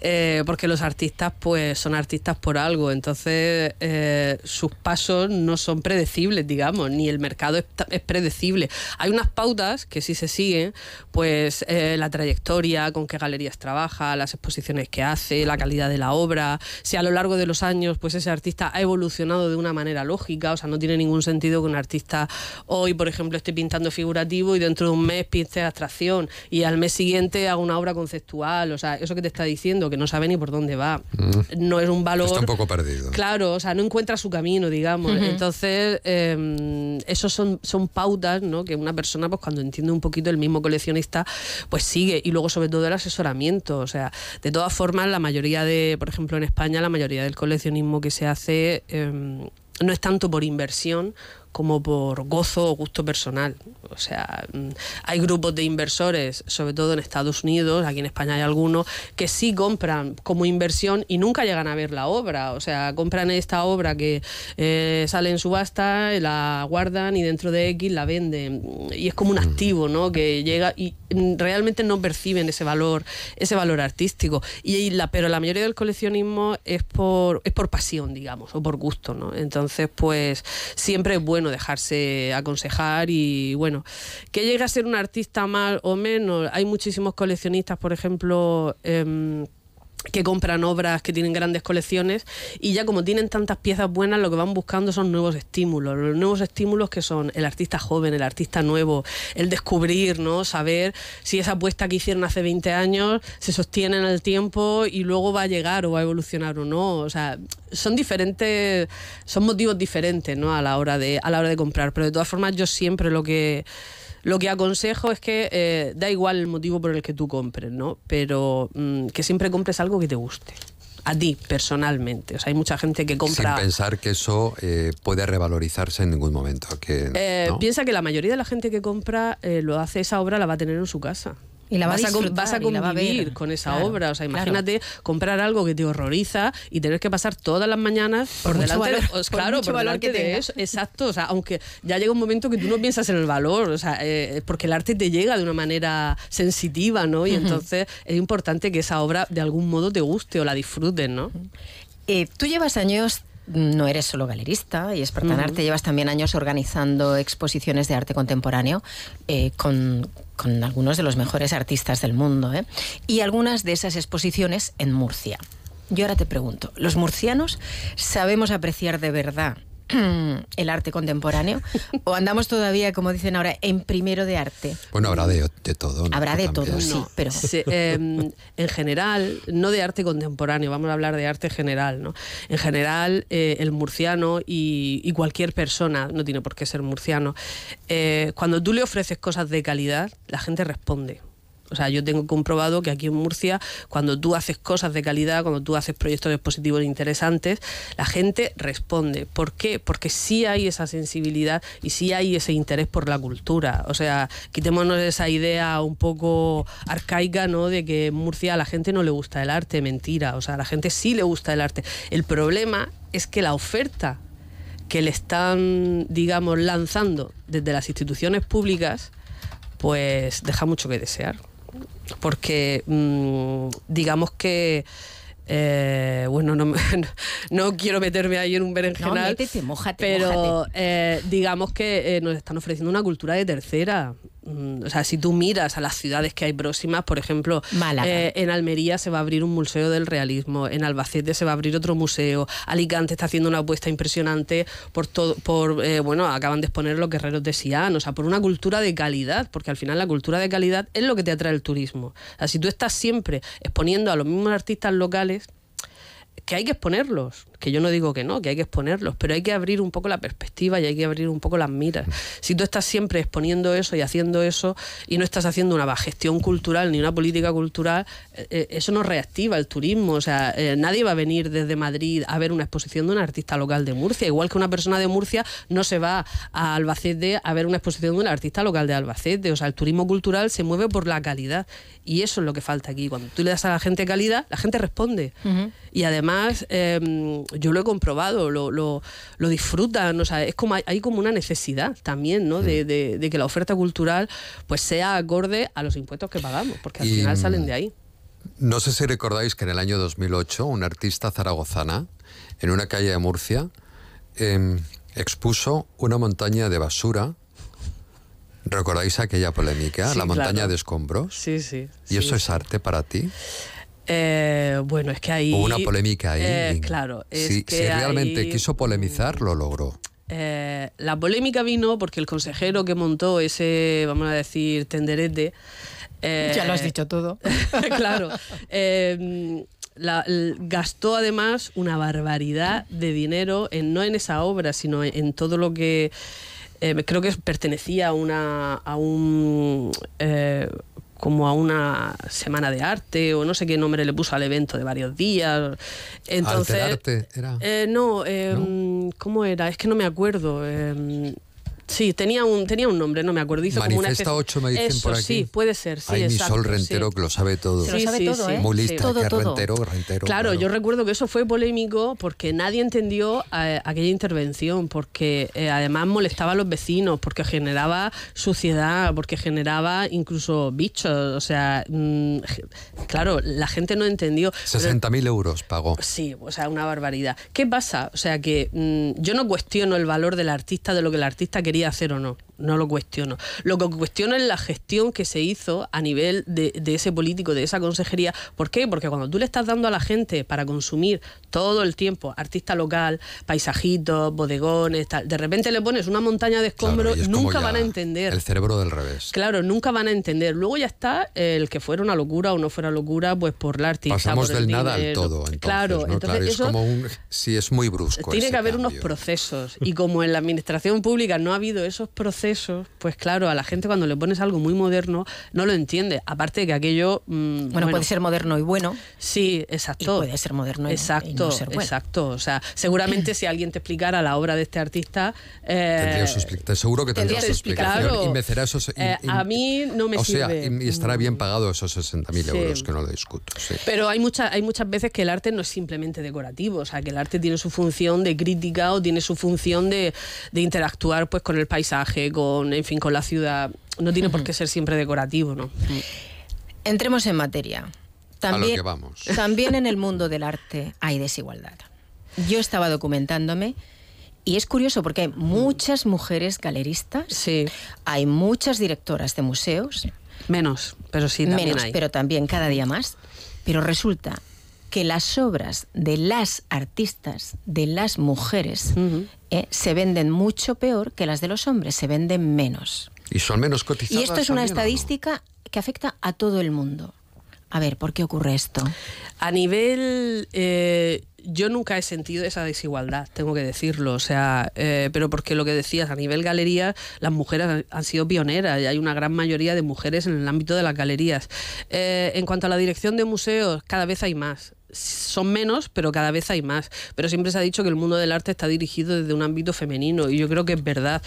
Eh, porque los artistas, pues, son artistas por algo, entonces eh, sus pasos no son predecibles, digamos, ni el mercado es, predecible. Hay unas pautas que sí se siguen, pues eh, la trayectoria, con qué galerías trabaja, las exposiciones que hace, la calidad de la obra, si a lo largo de los años, pues ese artista ha evolucionado de una manera lógica, o sea, no tiene ningún sentido que un artista hoy, por ejemplo, esté pintando figurativo y dentro de un mes pinte abstracción y al mes siguiente haga una obra conceptual, o sea, eso que te está diciendo, que no sabe ni por dónde va, no es un valor... Está un poco perdido. Claro, o sea, no encuentra su camino, digamos. Entonces, eh, esos son, son pautas, ¿no? Que una persona, pues cuando entiende un poquito el mismo coleccionista, pues sigue. Y luego, sobre todo, el asesoramiento. O sea, de todas formas, la mayoría de, por ejemplo, en España, la mayoría del coleccionismo que se hace eh, no es tanto por inversión como por gozo o gusto personal. O sea, mm, hay grupos de inversores, sobre todo en Estados Unidos, aquí en España hay algunos, que sí compran como inversión y nunca llegan a ver la obra. O sea, compran esta obra que eh, sale en subasta, la guardan y dentro de X la venden. Y es como un activo, ¿no? Que llega y mm, realmente no perciben ese valor, ese valor artístico. Y, y la, pero la mayoría del coleccionismo es por, es por pasión, digamos, o por gusto, ¿no? Entonces, pues siempre es bueno dejarse aconsejar y bueno, que llegue a ser un artista mal o menos. Hay muchísimos coleccionistas, por ejemplo, em, que compran obras que tienen grandes colecciones y ya como tienen tantas piezas buenas lo que van buscando son nuevos estímulos. Los nuevos estímulos que son el artista joven el artista nuevo el descubrir no saber si esa apuesta que hicieron hace 20 años se sostiene en el tiempo y luego va a llegar o va a evolucionar o no. O sea son diferentes son motivos diferentes no a la hora de a la hora de comprar. Pero de todas formas yo siempre lo que lo que aconsejo es que eh, da igual el motivo por el que tú compres, ¿no? Pero mm, que siempre compres algo que te guste. A ti, personalmente. O sea, hay mucha gente que compra... Sin pensar que eso eh, puede revalorizarse en ningún momento. Que, Eh, ¿no? Piensa que la mayoría de la gente que compra eh, lo hace esa obra la va a tener en su casa. Y la va a vas, vas a va a ver. convivir con esa Claro, obra. O sea, claro. imagínate comprar algo que te horroriza y tener que pasar todas las mañanas por, mucho delante valor- de, por claro, por valor delante que de tenga. eso. Exacto. O sea, aunque ya llega un momento que tú no piensas en el valor. O sea, eh, porque el arte te llega de una manera sensitiva, ¿no? Y entonces es importante que esa obra de algún modo te guste o la disfrutes, ¿no? Eh, tú llevas años, no eres solo galerista y experta en Ujú. arte, llevas también años organizando exposiciones de arte contemporáneo eh, con, con algunos de los mejores artistas del mundo. ¿eh? Y algunas de esas exposiciones en Murcia. Yo ahora te pregunto, ¿los murcianos sabemos apreciar de verdad (clears throat) el arte contemporáneo? (laughs) ¿O andamos todavía, como dicen ahora, en primero de arte? Bueno, habrá de, de todo. ¿no? Habrá de También. todo, sí, pero... Sí, (laughs) eh, en general, no de arte contemporáneo, vamos a hablar de arte general. ¿no? En general, eh, el murciano y, y cualquier persona, no tiene por qué ser murciano, eh, cuando tú le ofreces cosas de calidad, la gente responde. O sea, yo tengo comprobado que aquí en Murcia, cuando tú haces cosas de calidad, cuando tú haces proyectos expositivos interesantes, la gente responde. ¿Por qué? Porque sí hay esa sensibilidad y sí hay ese interés por la cultura. O sea, quitémonos esa idea un poco arcaica, ¿no? De que en Murcia a la gente no le gusta el arte, mentira. O sea, a la gente sí le gusta el arte. El problema es que la oferta que le están, digamos, lanzando desde las instituciones públicas, pues deja mucho que desear porque mm, digamos que eh, bueno, no, (laughs) no quiero meterme ahí en un berenjenal, No, métete, mójate, pero mójate. eh, digamos que eh, nos están ofreciendo una cultura de tercera. Mm, O sea, si tú miras a las ciudades que hay próximas, por ejemplo, eh, en Almería se va a abrir un museo del realismo, en Albacete se va a abrir otro museo, Alicante está haciendo una apuesta impresionante por todo, por eh, bueno, acaban de exponer los guerreros de Sion, o sea, por una cultura de calidad, porque al final la cultura de calidad es lo que te atrae el turismo. O sea, si tú estás siempre exponiendo a los mismos artistas locales, que hay que exponerlos, que yo no digo que no, que hay que exponerlos, pero hay que abrir un poco la perspectiva y hay que abrir un poco las miras. Si tú estás siempre exponiendo eso y haciendo eso y no estás haciendo una gestión cultural ni una política cultural, eh, eh, eso no reactiva el turismo. O sea, eh, nadie va a venir desde Madrid a ver una exposición de un artista local de Murcia, igual que una persona de Murcia no se va a Albacete a ver una exposición de un artista local de Albacete. O sea, el turismo cultural se mueve por la calidad y eso es lo que falta aquí. Cuando tú le das a la gente calidad, la gente responde. Y además, eh, yo lo he comprobado, lo, lo, lo disfrutan, o sea, es como hay, hay como una necesidad también, ¿no? De, de- de que la oferta cultural pues sea acorde a los impuestos que pagamos, porque al Y, final salen de ahí. No sé si recordáis que en el año 2008 un artista zaragozana en una calle de Murcia em, expuso una montaña de basura. ¿Recordáis aquella polémica? Sí, la montaña claro. de escombros. Sí, sí. ¿Y eso es arte para ti? Eh, bueno, es que ahí... Hubo una polémica ahí. eh, claro, es si, que si realmente quiso polemizar, lo logró. Eh, la polémica vino porque el consejero que montó ese, vamos a decir, tenderete. eh, Ya lo has dicho todo. (laughs) claro. eh, la- l- gastó además una barbaridad de dinero en no en esa obra, sino en, en todo lo que eh, creo que pertenecía a una a un eh, como a una semana de arte o no sé qué nombre le puso al evento de varios días. Entonces, Alterarte era. eh, no, eh, ¿cómo era? Es que no me acuerdo. eh, sí, tenía un, tenía un nombre, no me acuerdo. Hizo como una Manifesta especie- 8 me dicen Eso, por aquí. sí, puede ser. Sí, Hay mi exacto, sol sí. rentero que lo sabe todo. Se lo sabe todo, ¿eh? Muy Sí. lista, Todo, que todo. rentero, rentero. Claro, yo recuerdo que eso fue polémico porque nadie entendió eh, aquella intervención, porque eh, además molestaba a los vecinos, porque generaba suciedad, porque generaba incluso bichos. O sea, mm, claro, la gente no entendió. Pero- 60.000 euros pagó. Sí, o sea, una barbaridad. ¿Qué pasa? O sea, que mm, yo no cuestiono el valor del artista, de lo que el artista quería hacer o no. No lo cuestiono. Lo que cuestiono es la gestión que se hizo a nivel de, de ese político, de esa consejería. ¿Por qué? Porque cuando tú le estás dando a la gente para consumir todo el tiempo artista local, paisajitos, bodegones, tal, de repente le pones una montaña de escombros, es nunca van a entender. El cerebro del revés. Claro, nunca van a entender. Luego ya está el que fuera una locura o no fuera locura, pues por la artista. Pasamos por el del nada al dinero. todo. Entonces, claro, ¿no? entonces Claro, es eso como un. Sí, es muy brusco. tiene que haber unos procesos. Y como en la administración pública no ha habido esos procesos, pues claro, a la gente cuando le pones algo muy moderno no lo entiende. Aparte de que aquello. mm, Bueno, puede ser moderno y bueno. Sí, exacto. Y puede ser moderno y- y exacto, no ser bueno. exacto. O sea, seguramente si alguien te explicara la obra de este artista. eh, Tendría su expli- te seguro que tendría su tendría- explicación. claro. Y merecerá esos. y- Eh, y- a mí no me o sea, sirve. y, y estará bien pagado esos 60.000 Sí. euros, que no lo discuto. sí. Pero hay, muchas hay muchas veces que el arte no es simplemente decorativo, o sea, que el arte tiene su función de crítica o tiene su función de, de interactuar pues con el paisaje, con, en fin, con la ciudad. No tiene por qué ser siempre decorativo, ¿no? Entremos en materia. También, que vamos. (laughs) también en el mundo del arte hay desigualdad. Yo estaba documentándome y es curioso porque hay muchas mujeres galeristas, hay muchas directoras de museos. Menos, pero sí, también menos, hay. pero también cada día más. Pero resulta que las obras de las artistas, de las mujeres, ¿eh? se venden mucho peor que las de los hombres, se venden menos. Y son menos cotizadas. Y esto es una estadística que afecta a todo el mundo. A ver, ¿por qué ocurre esto? A nivel. eh, yo nunca he sentido esa desigualdad, tengo que decirlo. O sea, eh, pero porque lo que decías, a nivel galería, las mujeres han, han sido pioneras y hay una gran mayoría de mujeres en el ámbito de las galerías. Eh, en cuanto a la dirección de museos, cada vez hay más. Son menos, pero cada vez hay más. Pero siempre se ha dicho que el mundo del arte está dirigido desde un ámbito femenino y yo creo que es verdad.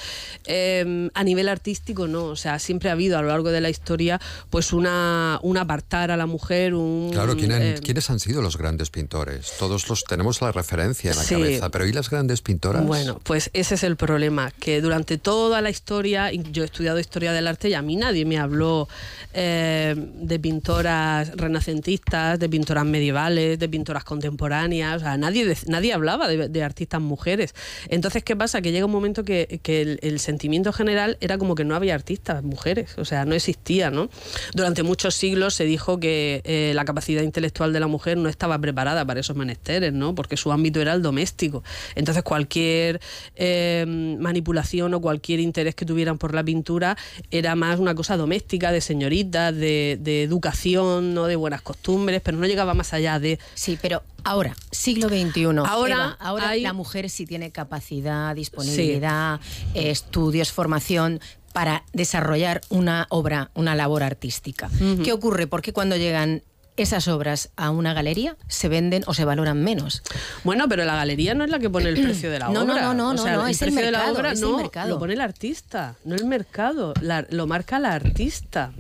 Eh, a nivel artístico, no. O sea, siempre ha habido a lo largo de la historia pues una, un apartar a la mujer, un... Claro, ¿quién han- eh, ¿quiénes han sido los grandes pintores? Todos los tenemos la referencia en la Sí. cabeza, pero ¿y las grandes pintoras? Bueno, pues ese es el problema, que durante toda la historia, yo he estudiado historia del arte y a mí nadie me habló eh, de pintoras renacentistas, de pintoras medievales, de pintoras contemporáneas, o sea, nadie, nadie hablaba de, artistas mujeres. Entonces, ¿qué pasa? Que llega un momento que, el sentimiento general era como que no había artistas mujeres, o sea, no existía, ¿no? Durante muchos siglos se dijo que eh, la capacidad intelectual de la mujer no estaba preparada para esos menesteres, ¿no? Porque su ámbito era el doméstico. Entonces, cualquier eh, manipulación o cualquier interés que tuvieran por la pintura era más una cosa doméstica, de señoritas, de, de educación, ¿no? de buenas costumbres, pero no llegaba más allá de... Sí, pero ahora, siglo XXI. Ahora Eva, ahora hay- la mujer sí tiene capacidad, disponibilidad, eh, estudios, formación para desarrollar una obra, una labor artística. ¿Qué ocurre? ¿Por qué cuando llegan esas obras a una galería se venden o se valoran menos? Bueno, pero la galería no es la que pone el precio de la (clears throat) No, no, obra. no, no, O no, sea, no, el es el precio de la mercado, obra el no, mercado. lo pone el artista, no el mercado. La- lo marca la artista.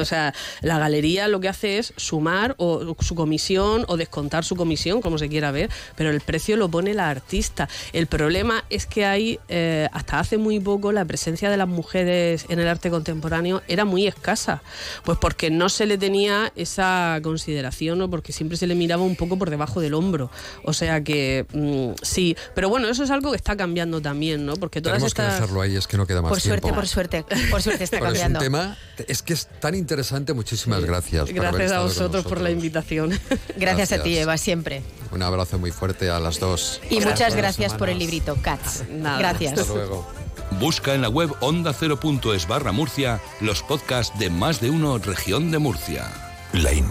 O sea, la galería lo que hace es sumar o su comisión o descontar su comisión, como se quiera ver, pero el precio lo pone la artista. El problema es que hay, eh, hasta hace muy poco, la presencia de las mujeres en el arte contemporáneo era muy escasa. Pues porque no se le tenía esa consideración o porque siempre se le miraba un poco por debajo del hombro. O sea que mm, sí, pero bueno, eso es algo que está cambiando también, ¿no? Porque todas Tenemos que estas... dejarlo ahí, es que no queda más Por tiempo. suerte, por suerte, por suerte está (laughs) Pero es un cambiando. tema, es que es tan interesante, muchísimas gracias. Gracias a vosotros por la invitación. (laughs) Gracias, a ti. Eva, siempre. Un abrazo muy fuerte a las dos. Y muchas gracias por el librito, Cats. Nada. Gracias. Hasta luego. Busca en la web onda0.es barra Murcia los podcasts de más de uno región de Murcia. La